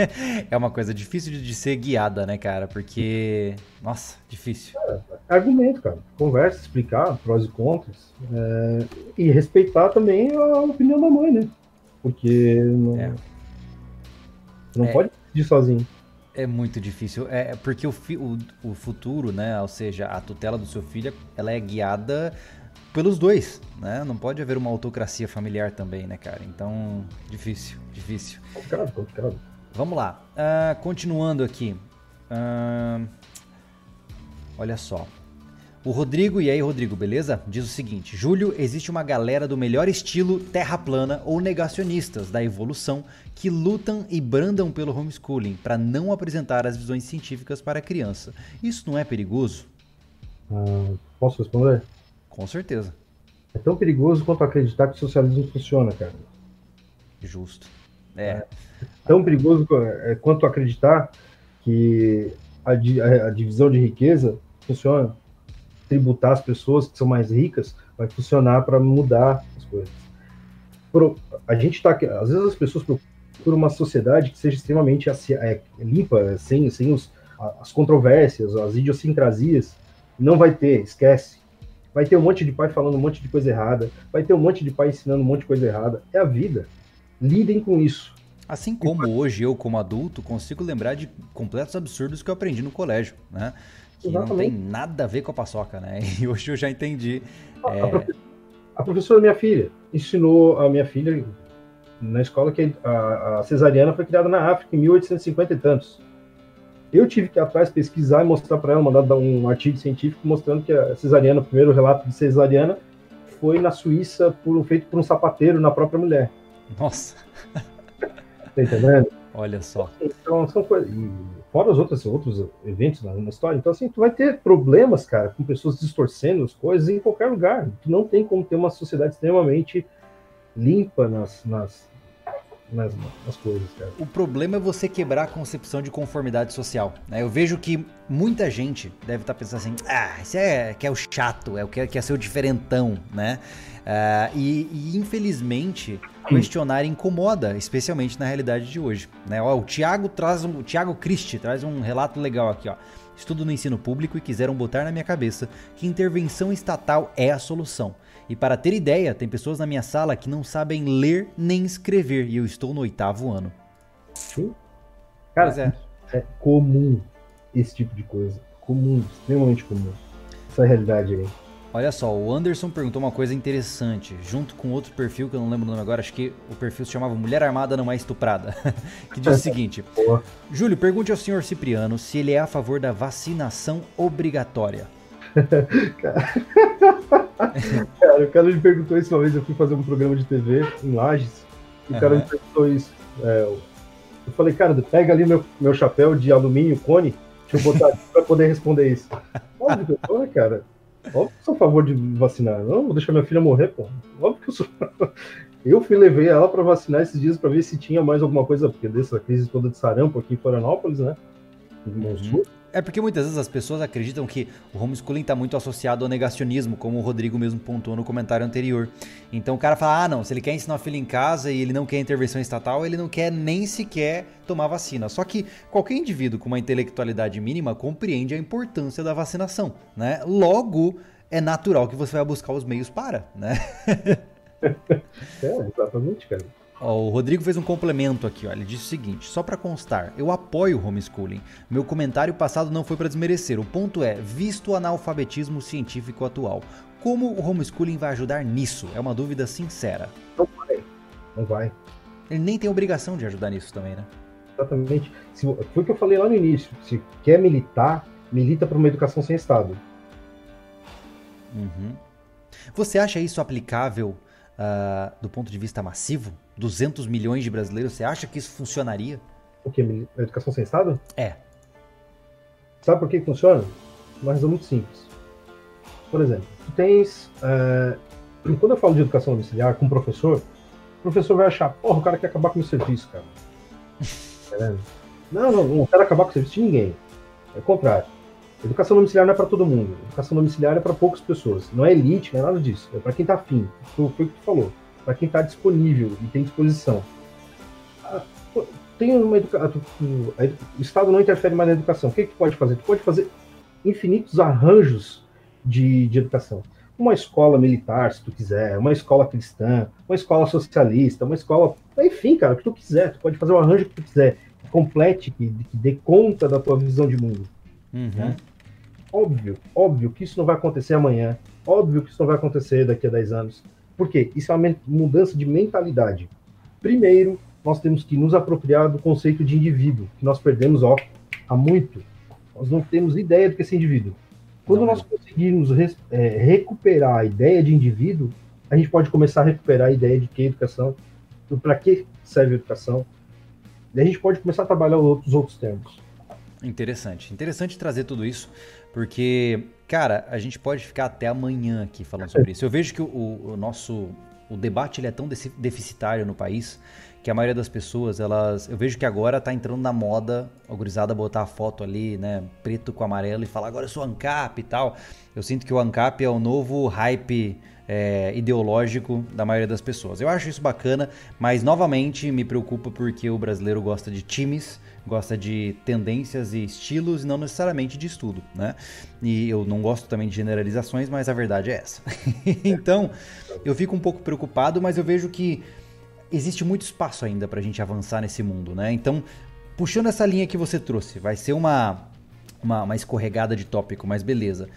(laughs) é uma coisa difícil de ser guiada, né, cara? Porque. Nossa, difícil. É, argumento, cara. Conversa, explicar prós e contras. É... E respeitar também a opinião da mãe, né? Porque. Não, é. não é. pode decidir sozinho. É muito difícil. É porque o, fi... o, o futuro, né? Ou seja, a tutela do seu filho, ela é guiada pelos dois, né? Não pode haver uma autocracia familiar também, né, cara? Então, difícil, difícil. Complicado, complicado. Vamos lá. Uh, continuando aqui. Uh, olha só. O Rodrigo, e aí, Rodrigo, beleza? Diz o seguinte: Júlio, existe uma galera do melhor estilo terra plana ou negacionistas da evolução que lutam e brandam pelo homeschooling para não apresentar as visões científicas para a criança. Isso não é perigoso? Uh, posso responder? Com certeza. É tão perigoso quanto acreditar que o socialismo funciona, cara. Justo. É. é tão perigoso é, quanto acreditar que a, a, a divisão de riqueza funciona, tributar as pessoas que são mais ricas vai funcionar para mudar as coisas. Pro, a gente está às vezes as pessoas procuram uma sociedade que seja extremamente é, limpa, sem, sem os, as controvérsias, as idiosincrasias. Não vai ter, esquece. Vai ter um monte de pai falando um monte de coisa errada, vai ter um monte de pai ensinando um monte de coisa errada. É a vida. Lidem com isso. Assim como hoje eu, como adulto, consigo lembrar de completos absurdos que eu aprendi no colégio, né? Que Exatamente. não tem nada a ver com a paçoca, né? (laughs) E hoje eu já entendi. A, é... a, a professora da minha filha ensinou a minha filha na escola que a, a, cesariana foi criada na África em 1850 e tantos. Eu tive que ir atrás pesquisar e mostrar para ela, mandar dar um artigo científico mostrando que a cesariana, o primeiro relato de cesariana, foi na Suíça por, feito por um sapateiro na própria mulher. Nossa. Tá entendendo? Olha só. Então, são coisas. Fora os outros, outros eventos na, na, história. Então, assim, tu vai ter problemas, cara, com pessoas distorcendo as coisas em qualquer lugar. Tu não tem como ter uma sociedade extremamente limpa nas, nas, nas, nas coisas, cara. O problema é você quebrar a concepção de conformidade social. Né? Eu vejo que muita gente deve estar tá pensando assim: ah, isso é que é o chato, é o que é, que é ser o diferentão, né? Uh, e, e, infelizmente questionar incomoda, especialmente na realidade de hoje. Né? Ó, o Tiago traz um, o Tiago Christie traz um relato legal aqui, ó. Estudo no ensino público e quiseram botar na minha cabeça que intervenção estatal é a solução. E para ter ideia, tem pessoas na minha sala que não sabem ler nem escrever e eu estou no oitavo ano. Cara, é. é comum esse tipo de coisa. Comum, extremamente comum. Essa é a realidade aí. Olha só, o Anderson perguntou uma coisa interessante, junto com outro perfil que eu não lembro o nome agora, acho que o perfil se chamava Mulher Armada Não É Estuprada, (laughs) que diz o seguinte: (laughs) Júlio, pergunte ao senhor Cipriano se ele é a favor da vacinação obrigatória. (laughs) cara, o cara me perguntou isso uma vez, eu fui fazer um programa de TV em Lages, e o cara me perguntou isso. É, eu falei, cara, pega ali meu, meu chapéu de alumínio cone, deixa eu botar aqui pra poder responder isso. Óbvio que eu tô, né, cara? Óbvio que sou a favor de vacinar. Não vou deixar minha filha morrer, pô. Óbvio que eu sou. (laughs) Eu fui levei ela para vacinar esses dias para ver se tinha mais alguma coisa, porque dessa crise toda de sarampo aqui em Florianópolis, né? Uhum. É porque muitas vezes as pessoas acreditam que o homeschooling está muito associado ao negacionismo, como o Rodrigo mesmo pontuou no comentário anterior. Então o cara fala: ah, não, se ele quer ensinar a filha em casa e ele não quer intervenção estatal, ele não quer nem sequer tomar vacina. Só que qualquer indivíduo com uma intelectualidade mínima compreende a importância da vacinação, né? Logo, é natural que você vai buscar os meios para, né? (laughs) é, exatamente, cara. Ó, o Rodrigo fez um complemento aqui, ó. ele disse o seguinte: só para constar, eu apoio o homeschooling. Meu comentário passado não foi para desmerecer. O ponto é, visto o analfabetismo científico atual, como o homeschooling vai ajudar nisso? É uma dúvida sincera. Não vai. Não vai. Ele nem tem obrigação de ajudar nisso também, né? Exatamente. Se, foi o que eu falei lá no início. Se quer militar, milita para uma educação sem Estado. Uhum. Você acha isso aplicável uh, do ponto de vista massivo? 200 milhões de brasileiros, você acha que isso funcionaria? O que? A educação sem Estado? É. Sabe por que funciona? Uma razão muito simples. Por exemplo, tu tens. É, quando eu falo de educação domiciliar com o professor, o professor vai achar, porra, o cara quer acabar com o meu serviço, cara. (laughs) é, não, não, não quero acabar com o serviço de ninguém. É o contrário. Educação domiciliar não é para todo mundo. Educação domiciliar é para poucas pessoas. Não é elite, não é nada disso. É para quem está afim. Foi o que tu falou para quem está disponível e tem disposição. Ah, tem uma educação. O Estado não interfere mais na educação. O que, que tu pode fazer? Tu pode fazer infinitos arranjos de, de educação. Uma escola militar, se tu quiser, uma escola cristã, uma escola socialista, uma escola. Enfim, cara, o que tu quiser. Tu pode fazer o arranjo que tu quiser. Que complete, que, que dê conta da tua visão de mundo. Uhum. Né? Óbvio, óbvio que isso não vai acontecer amanhã. Óbvio que isso não vai acontecer daqui a 10 anos. Por quê? Isso é uma mudança de mentalidade. Primeiro, nós temos que nos apropriar do conceito de indivíduo, que nós perdemos ó, há muito. Nós não temos ideia do que é esse indivíduo. Quando não, nós conseguirmos é, recuperar a ideia de indivíduo, a gente pode começar a recuperar a ideia de que é educação, para que serve a educação. E a gente pode começar a trabalhar os outros termos. Interessante. Interessante trazer tudo isso, porque, cara, a gente pode ficar até amanhã aqui falando sobre isso. Eu vejo que o, o nosso o debate ele é tão deficitário no país que a maioria das pessoas, elas. Eu vejo que agora tá entrando na moda a gurizada botar a foto ali, né? Preto com amarelo e falar, agora eu sou ANCAP e tal. Eu sinto que o ANCAP é o novo hype é, ideológico da maioria das pessoas. Eu acho isso bacana, mas novamente me preocupa porque o brasileiro gosta de times, gosta de tendências e estilos, e não necessariamente de estudo, né? E eu não gosto também de generalizações, mas a verdade é essa. (laughs) então, eu fico um pouco preocupado, mas eu vejo que existe muito espaço ainda para a gente avançar nesse mundo, né? Então, puxando essa linha que você trouxe, vai ser uma, uma, uma escorregada de tópico, mas beleza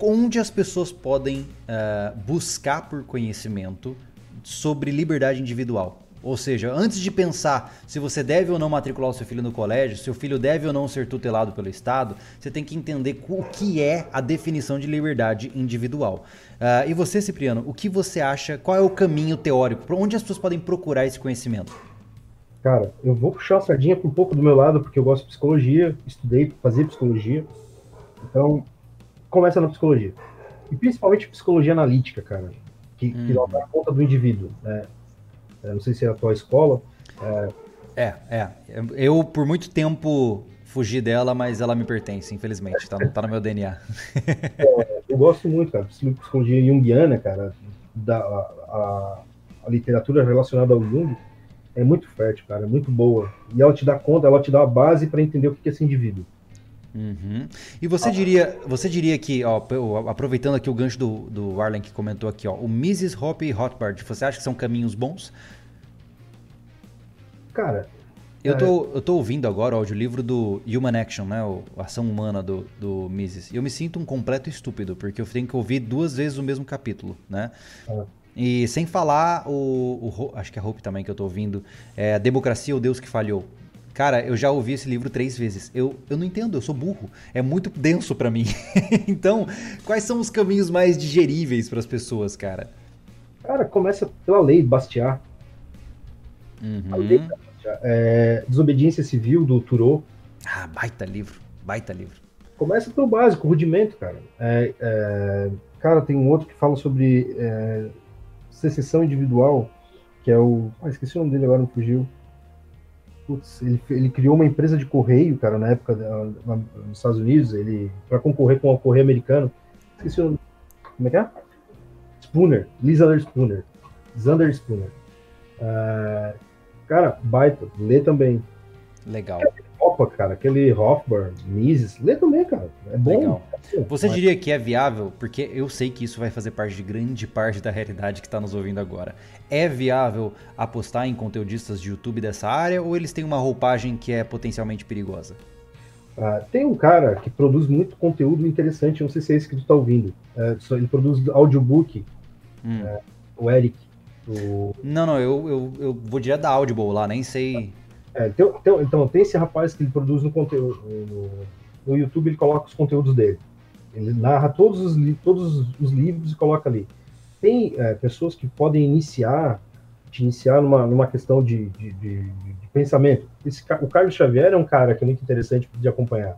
onde as pessoas podem uh, buscar por conhecimento sobre liberdade individual. Ou seja, antes de pensar se você deve ou não matricular o seu filho no colégio, se o filho deve ou não ser tutelado pelo Estado, você tem que entender o que é a definição de liberdade individual. Uh, e você, Cipriano, o que você acha? Qual é o caminho teórico? Para onde as pessoas podem procurar esse conhecimento? Cara, eu vou puxar a sardinha um pouco do meu lado, porque eu gosto de psicologia, estudei, fazer psicologia. Então, começa na psicologia. E principalmente psicologia analítica, cara, que, hum. que dá conta do indivíduo. Né? Eu não sei se é a tua escola. É... é, é. Eu, por muito tempo, fugi dela, mas ela me pertence, infelizmente. Tá, tá no meu DNA. (laughs) é, eu gosto muito, cara, de psicologia junguiana, cara. Da, a, a, literatura relacionada ao Jung é muito fértil, cara, é muito boa. E ela te dá conta, ela te dá a base para entender o que é esse indivíduo. Uhum. E você diria, você diria que, ó, aproveitando aqui o gancho do, do Arlen que comentou aqui, ó, o Mrs. Hop e Hotbard, você acha que são caminhos bons? Cara, eu tô, eu tô ouvindo agora o audiolivro do Human Action, né? O Ação Humana do, do Mises. E eu me sinto um completo estúpido, porque eu tenho que ouvir duas vezes o mesmo capítulo, né? É. E sem falar o, o, Acho que é Hope também que eu tô ouvindo. É a Democracia, o Deus que Falhou. Cara, eu já ouvi esse livro três vezes. Eu, eu não entendo, eu sou burro. É muito denso para mim. (laughs) então, quais são os caminhos mais digeríveis para as pessoas, cara? Cara, começa pela lei Bastiat. Uhum. A lei Bastiat. É, Desobediência Civil, do Turô. Ah, baita livro. Baita livro. Começa pelo básico, rudimento, cara. É, é, cara, tem um outro que fala sobre é, secessão individual, que é o. Ah, esqueci o nome dele agora, não fugiu putz, ele, ele criou uma empresa de correio, cara, na época nos Estados Unidos, ele para concorrer com o correio americano. Esqueci o nome. Como é que é? Spooner, Lisander Spooner. Zander Spooner. Uh, cara, baita, lê também. Legal. Opa, cara, aquele Hofbauer, Mises, lê também, cara. É bom. Legal. Você Mas... diria que é viável? Porque eu sei que isso vai fazer parte de grande parte da realidade que está nos ouvindo agora. É viável apostar em conteudistas de YouTube dessa área ou eles têm uma roupagem que é potencialmente perigosa? Ah, tem um cara que produz muito conteúdo interessante, não sei se é esse que tu está ouvindo. É, ele produz audiobook, hum. é, o Eric. O... Não, não, eu, eu, eu vou direto da Audible lá, nem sei. É, tem, tem, então, tem esse rapaz que ele produz no conteúdo. No, no YouTube ele coloca os conteúdos dele. Ele narra todos os, todos os livros e coloca ali. Tem é, pessoas que podem iniciar, te iniciar numa, numa questão de, de, de, de pensamento. Esse, o Carlos Xavier é um cara que é muito interessante de acompanhar.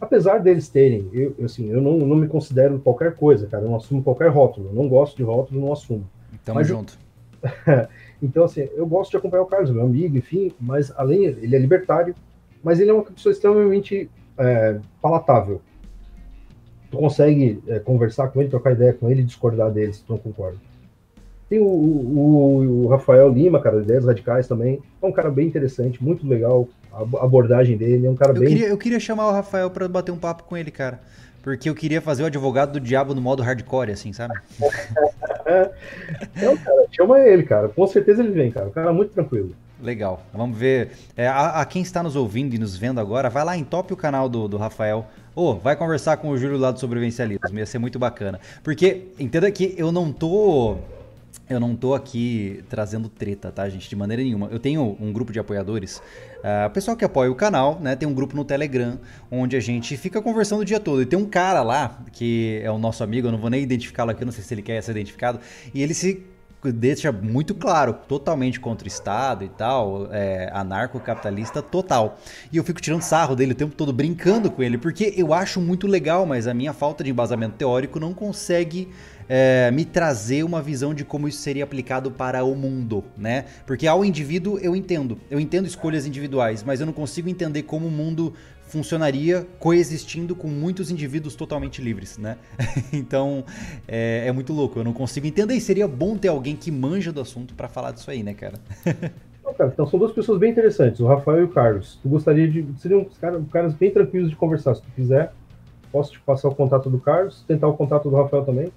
Apesar deles terem, eu, assim, eu não, não me considero qualquer coisa, cara. Eu não assumo qualquer rótulo. Eu não gosto de rótulo, não assumo. Tamo mas junto. (laughs) então, assim, eu gosto de acompanhar o Carlos, meu amigo, enfim, mas além, ele é libertário, mas ele é uma pessoa extremamente é, palatável tu consegue é, conversar com ele, trocar ideia com ele discordar dele se tu não concorda. Tem o, o, o, Rafael Lima, cara, Ideias Radicais também. É um cara bem interessante, muito legal. A abordagem dele é um cara eu bem. Queria, eu queria chamar o Rafael para bater um papo com ele, cara. Porque eu queria fazer o advogado do diabo no modo hardcore, assim, sabe? (laughs) é, cara, chama ele, cara. Com certeza ele vem, cara. O cara é muito tranquilo. Legal. Vamos ver. É, a, a, quem está nos ouvindo e nos vendo agora, vai lá em top o canal do, do Rafael. Ô, oh, vai conversar com o Júlio lá do sobrevivencialismo. Ia ser muito bacana. Porque, entenda que eu não tô. Eu não tô aqui trazendo treta, tá, gente? De maneira nenhuma. Eu tenho um grupo de apoiadores. Uh, o pessoal que apoia o canal, né? Tem um grupo no Telegram, onde a gente fica conversando o dia todo. E tem um cara lá, que é o nosso amigo, eu não vou nem identificá-lo aqui, não sei se ele quer ser identificado. E ele se deixa muito claro, totalmente contra o Estado e tal, é, anarcocapitalista total. E eu fico tirando sarro dele o tempo todo, brincando com ele, porque eu acho muito legal, mas a minha falta de embasamento teórico não consegue é, me trazer uma visão de como isso seria aplicado para o mundo, né? Porque ao indivíduo eu entendo, eu entendo escolhas individuais, mas eu não consigo entender como o mundo funcionaria coexistindo com muitos indivíduos totalmente livres, né? (laughs) então é, é, muito louco, eu não consigo entender e seria bom ter alguém que manja do assunto para falar disso aí, né, (laughs) cara? Então são duas pessoas bem interessantes, o Rafael e o Carlos. Tu gostaria de. Seriam caras, caras bem tranquilos de conversar, se tu quiser. Posso te passar o contato do Carlos, tentar o contato do Rafael também.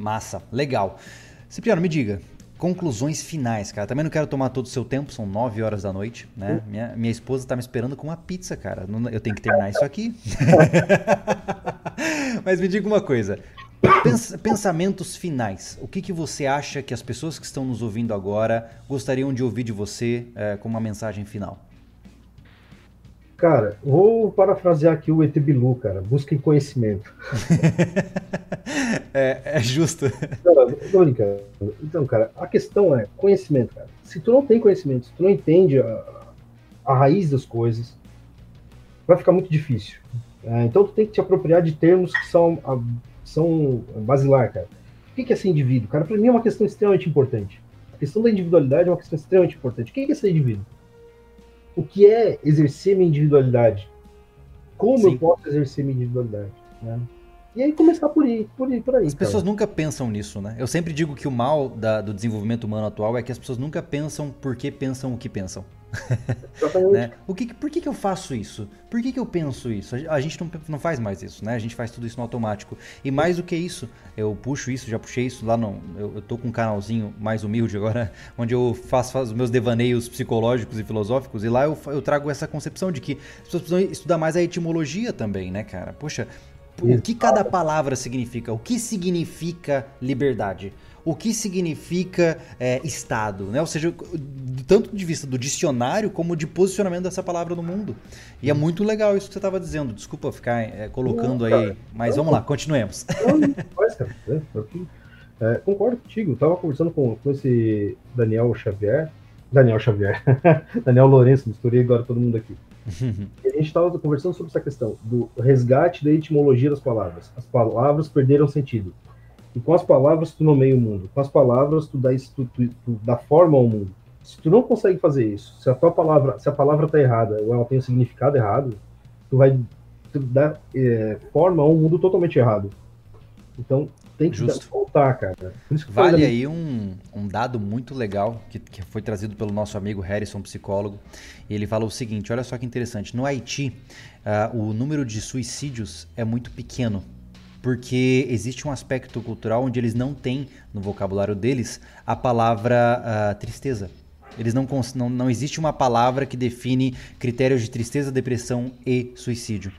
Massa, legal. Cipriano, me diga, conclusões finais, cara. Também não quero tomar todo o seu tempo, são 9 horas da noite, né? Minha, minha esposa tá me esperando com uma pizza, cara. Eu tenho que terminar isso aqui. (laughs) Mas me diga uma coisa. Pens pensamentos finais. O que, que você acha que as pessoas que estão nos ouvindo agora gostariam de ouvir de você é, com uma mensagem final? Cara, vou parafrasear aqui o ET Bilu, cara. Busquem conhecimento. (laughs) é, é, justo. Não, tô brincando. Então, cara, a questão é conhecimento, cara. Se tu não tem conhecimento, se tu não entende a, a raiz das coisas, vai ficar muito difícil. É, então tu tem que te apropriar de termos que são, a, são basilar, cara. O que é ser indivíduo? Cara, pra mim é uma questão extremamente importante. A questão da individualidade é uma questão extremamente importante. O que é ser indivíduo? O que é exercer minha individualidade. Como Sim. eu posso exercer minha individualidade. Né? E aí começar por aí, por aí, por aí. As cara. pessoas nunca pensam nisso, né? Eu sempre digo que o mal da, do desenvolvimento humano atual é que as pessoas nunca pensam por que pensam o que pensam. Né? o que, por que, que eu faço isso? Por que, que eu penso isso? A gente não, não faz mais isso, né? A gente faz tudo isso no automático. E mais do que isso, eu puxo isso, já puxei isso lá no. Eu, eu tô com um canalzinho mais humilde agora, (laughs) onde eu faço, faço os meus devaneios psicológicos e filosóficos, e lá eu, eu trago essa concepção de que as pessoas precisam estudar mais a etimologia também, né, cara? Poxa, o que cada palavra significa? O que significa liberdade? O que significa é, Estado? Né? Ou seja, tanto de vista do dicionário como de posicionamento dessa palavra no mundo. E é muito legal isso que você estava dizendo. Desculpa ficar é, colocando não, aí, mas vamos lá, continuemos. É, concordo contigo. Eu estava conversando com, com esse Daniel Xavier. Daniel Xavier. (laughs) Daniel Lourenço, misturei agora todo mundo aqui. (laughs) a gente estava conversando sobre essa questão do resgate da etimologia das palavras. As palavras perderam sentido. E com as palavras tu nomeia o mundo. Com as palavras tu dá, tu, tu, tu dá forma ao mundo. Se tu não consegue fazer isso, se a tua palavra, se a palavra está errada ou ela tem um significado errado, tu vai dar é, forma a um mundo totalmente errado. Então, tem que Justo. voltar, cara. vale aí um, um dado muito legal que, que foi trazido pelo nosso amigo Harrison, psicólogo. Ele fala o seguinte: olha só que interessante. No Haiti, uh, o número de suicídios é muito pequeno. Porque existe um aspecto cultural onde eles não têm no vocabulário deles a palavra uh, tristeza. Eles não, não, não existe uma palavra que define critérios de tristeza, depressão e suicídio.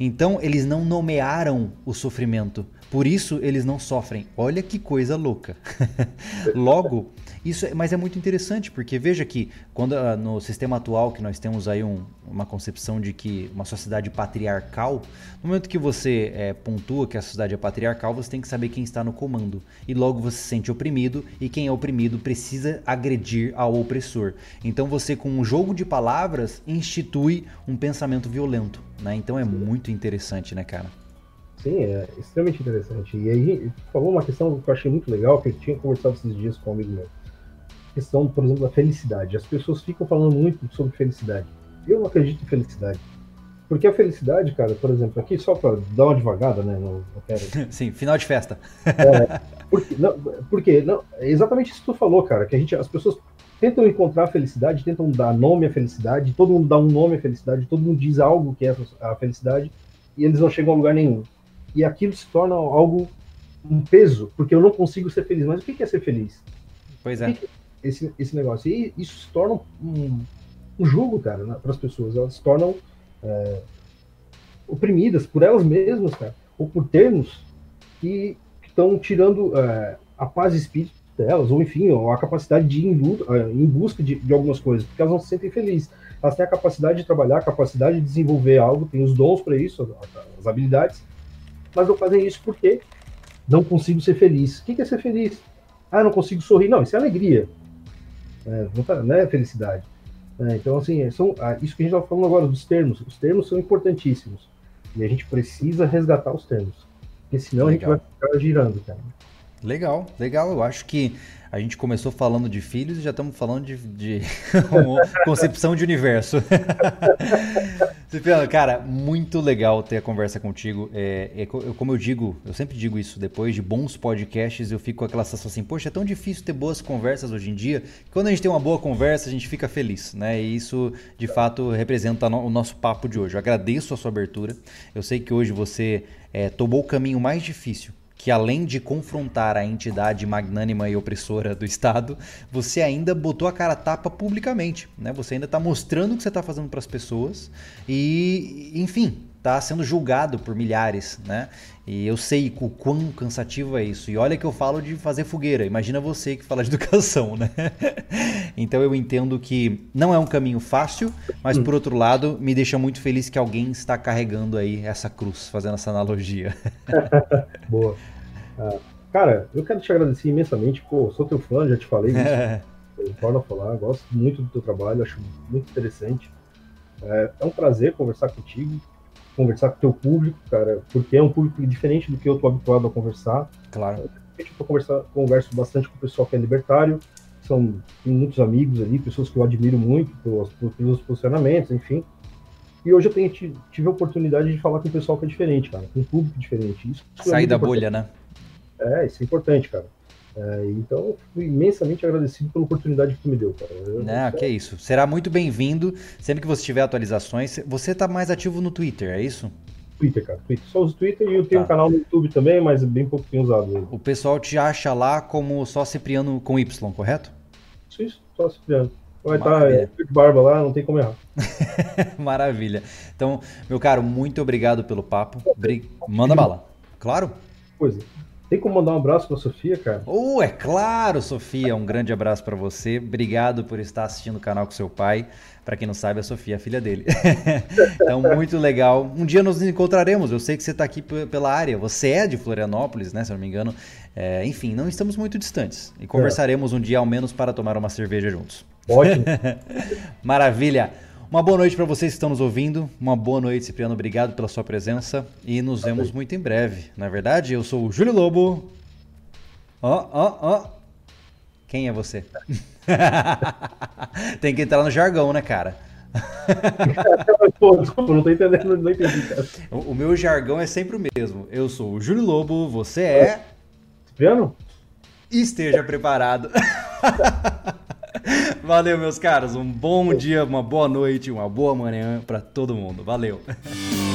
Então, eles não nomearam o sofrimento. Por isso eles não sofrem. Olha que coisa louca. (laughs) Logo, isso é, mas é muito interessante porque veja que quando uh, no sistema atual que nós temos aí um, uma concepção de que uma sociedade patriarcal, no momento que você é, pontua que a sociedade é patriarcal, você tem que saber quem está no comando e logo você se sente oprimido e quem é oprimido precisa agredir ao opressor. Então você com um jogo de palavras institui um pensamento violento, né? Então é muito interessante, né, cara? Sim, é extremamente interessante. E aí, falou uma questão que eu achei muito legal, que eu tinha conversado esses dias com um amigo meu. A questão, por exemplo, da felicidade. As pessoas ficam falando muito sobre felicidade. Eu não acredito em felicidade. Porque a felicidade, cara, por exemplo, aqui só para dar uma devagada, né? Não, não quero... Sim, final de festa. É, porque, não, porque não, é exatamente isso que tu falou, cara, que a gente, as pessoas tentam encontrar a felicidade, tentam dar nome à felicidade, todo mundo dá um nome à felicidade, todo mundo diz algo que é a felicidade, e eles não chegam a lugar nenhum e aquilo se torna algo, um peso, porque eu não consigo ser feliz. Mas o que é ser feliz? Pois é. é esse, esse negócio. E isso se torna um, um jogo, cara, né, para as pessoas. Elas se tornam é, oprimidas por elas mesmas, cara, ou por termos que estão tirando é, a paz de espírito delas, ou enfim, ou a capacidade de ir é, em busca de, de, algumas coisas, porque elas não se sentem felizes. Elas têm a capacidade de trabalhar, a capacidade de desenvolver algo, têm os dons para isso, as habilidades, mas não fazem isso porque não consigo ser feliz. O que é ser feliz? Ah, não consigo sorrir. Não, isso é alegria. É, não, tá, é felicidade. É, então, assim, são, ah, isso que a gente estava falando agora dos termos. Os termos são importantíssimos. E a gente precisa resgatar os termos. Porque senão legal. a gente vai ficar girando, cara. Legal, legal. Eu acho que a gente começou falando de filhos e já estamos falando de, de (laughs) concepção de universo. (laughs) Cipriano, cara, muito legal ter a conversa contigo. É, é, como eu digo, eu sempre digo isso, depois de bons podcasts, eu fico com aquela sensação assim, poxa, é tão difícil ter boas conversas hoje em dia. Quando a gente tem uma boa conversa, a gente fica feliz, né? E isso, de fato, representa o nosso papo de hoje. Eu agradeço a sua abertura. Eu sei que hoje você é, tomou o caminho mais difícil que além de confrontar a entidade magnânima e opressora do Estado, você ainda botou a cara tapa publicamente, né? Você ainda está mostrando o que você está fazendo para as pessoas e, enfim, está sendo julgado por milhares, né? E eu sei o quão cansativo é isso. E olha que eu falo de fazer fogueira. Imagina você que fala de (laughs) educação, né? então eu entendo que não é um caminho fácil, mas por outro lado, me deixa muito feliz que alguém está carregando aí essa cruz, fazendo essa analogia. (laughs) Boa. Ah, cara, eu quero te agradecer imensamente. Pô, sou teu fã, já te falei isso. (laughs) A falar, gosto muito do teu trabalho, acho muito interessante. É, é um prazer conversar contigo conversar com o teu público, cara, porque é um público diferente do que eu tô habituado a conversar. Claro. Eu tô conversar, converso bastante com o pessoal que é libertário, são muitos amigos ali, pessoas que eu admiro muito pelos, pelos posicionamentos, enfim. E hoje eu tenho, tive a oportunidade de falar com o pessoal que é diferente, cara, com um público diferente. Isso é Sair é da importante. bolha, né? É, isso é importante, cara. É, então, fui imensamente agradecido pela oportunidade que tu me deu, cara. Eu, Não, que é isso. Será muito bem-vindo. Sempre que você tiver atualizações. Você está mais ativo no Twitter, é isso? Twitter, cara. Twitter. Só uso Twitter e eu tenho tá. um canal no YouTube também, mas bem pouco tenho usado ele. O pessoal te acha lá como só Cipriano com Y, correto? Isso, só Cipriano. Vai estar é, de barba lá, não tem como errar. (laughs) Maravilha. Então, meu caro, muito obrigado pelo papo. Bri... Manda bala. Claro? Pois é. Tem como mandar um abraço para Sofia, cara? Oh, é claro, Sofia. Um grande abraço para você. Obrigado por estar assistindo o canal com seu pai. Para quem não sabe, a Sofia é a filha dele. (laughs) então, muito legal. Um dia nos encontraremos. Eu sei que você está aqui pela área. Você é de Florianópolis, né? Se eu não me engano. É, enfim, não estamos muito distantes. E conversaremos é. um dia ao menos para tomar uma cerveja juntos. Ótimo. (laughs) Maravilha. Uma boa noite para vocês que estão nos ouvindo. Uma boa noite, Cipriano. Obrigado pela sua presença. E nos vemos muito em breve. Na verdade, eu sou o Júlio Lobo. Ó, ó, ó. Quem é você? (laughs) Tem que entrar no jargão, né, cara? (laughs) Pô, desculpa, não tô entendendo, não entendi, cara. O, o meu jargão é sempre o mesmo. Eu sou o Júlio Lobo, você é. Cipriano? Esteja preparado. (laughs) Valeu, meus caras. Um bom dia, uma boa noite, uma boa manhã para todo mundo. Valeu. (laughs)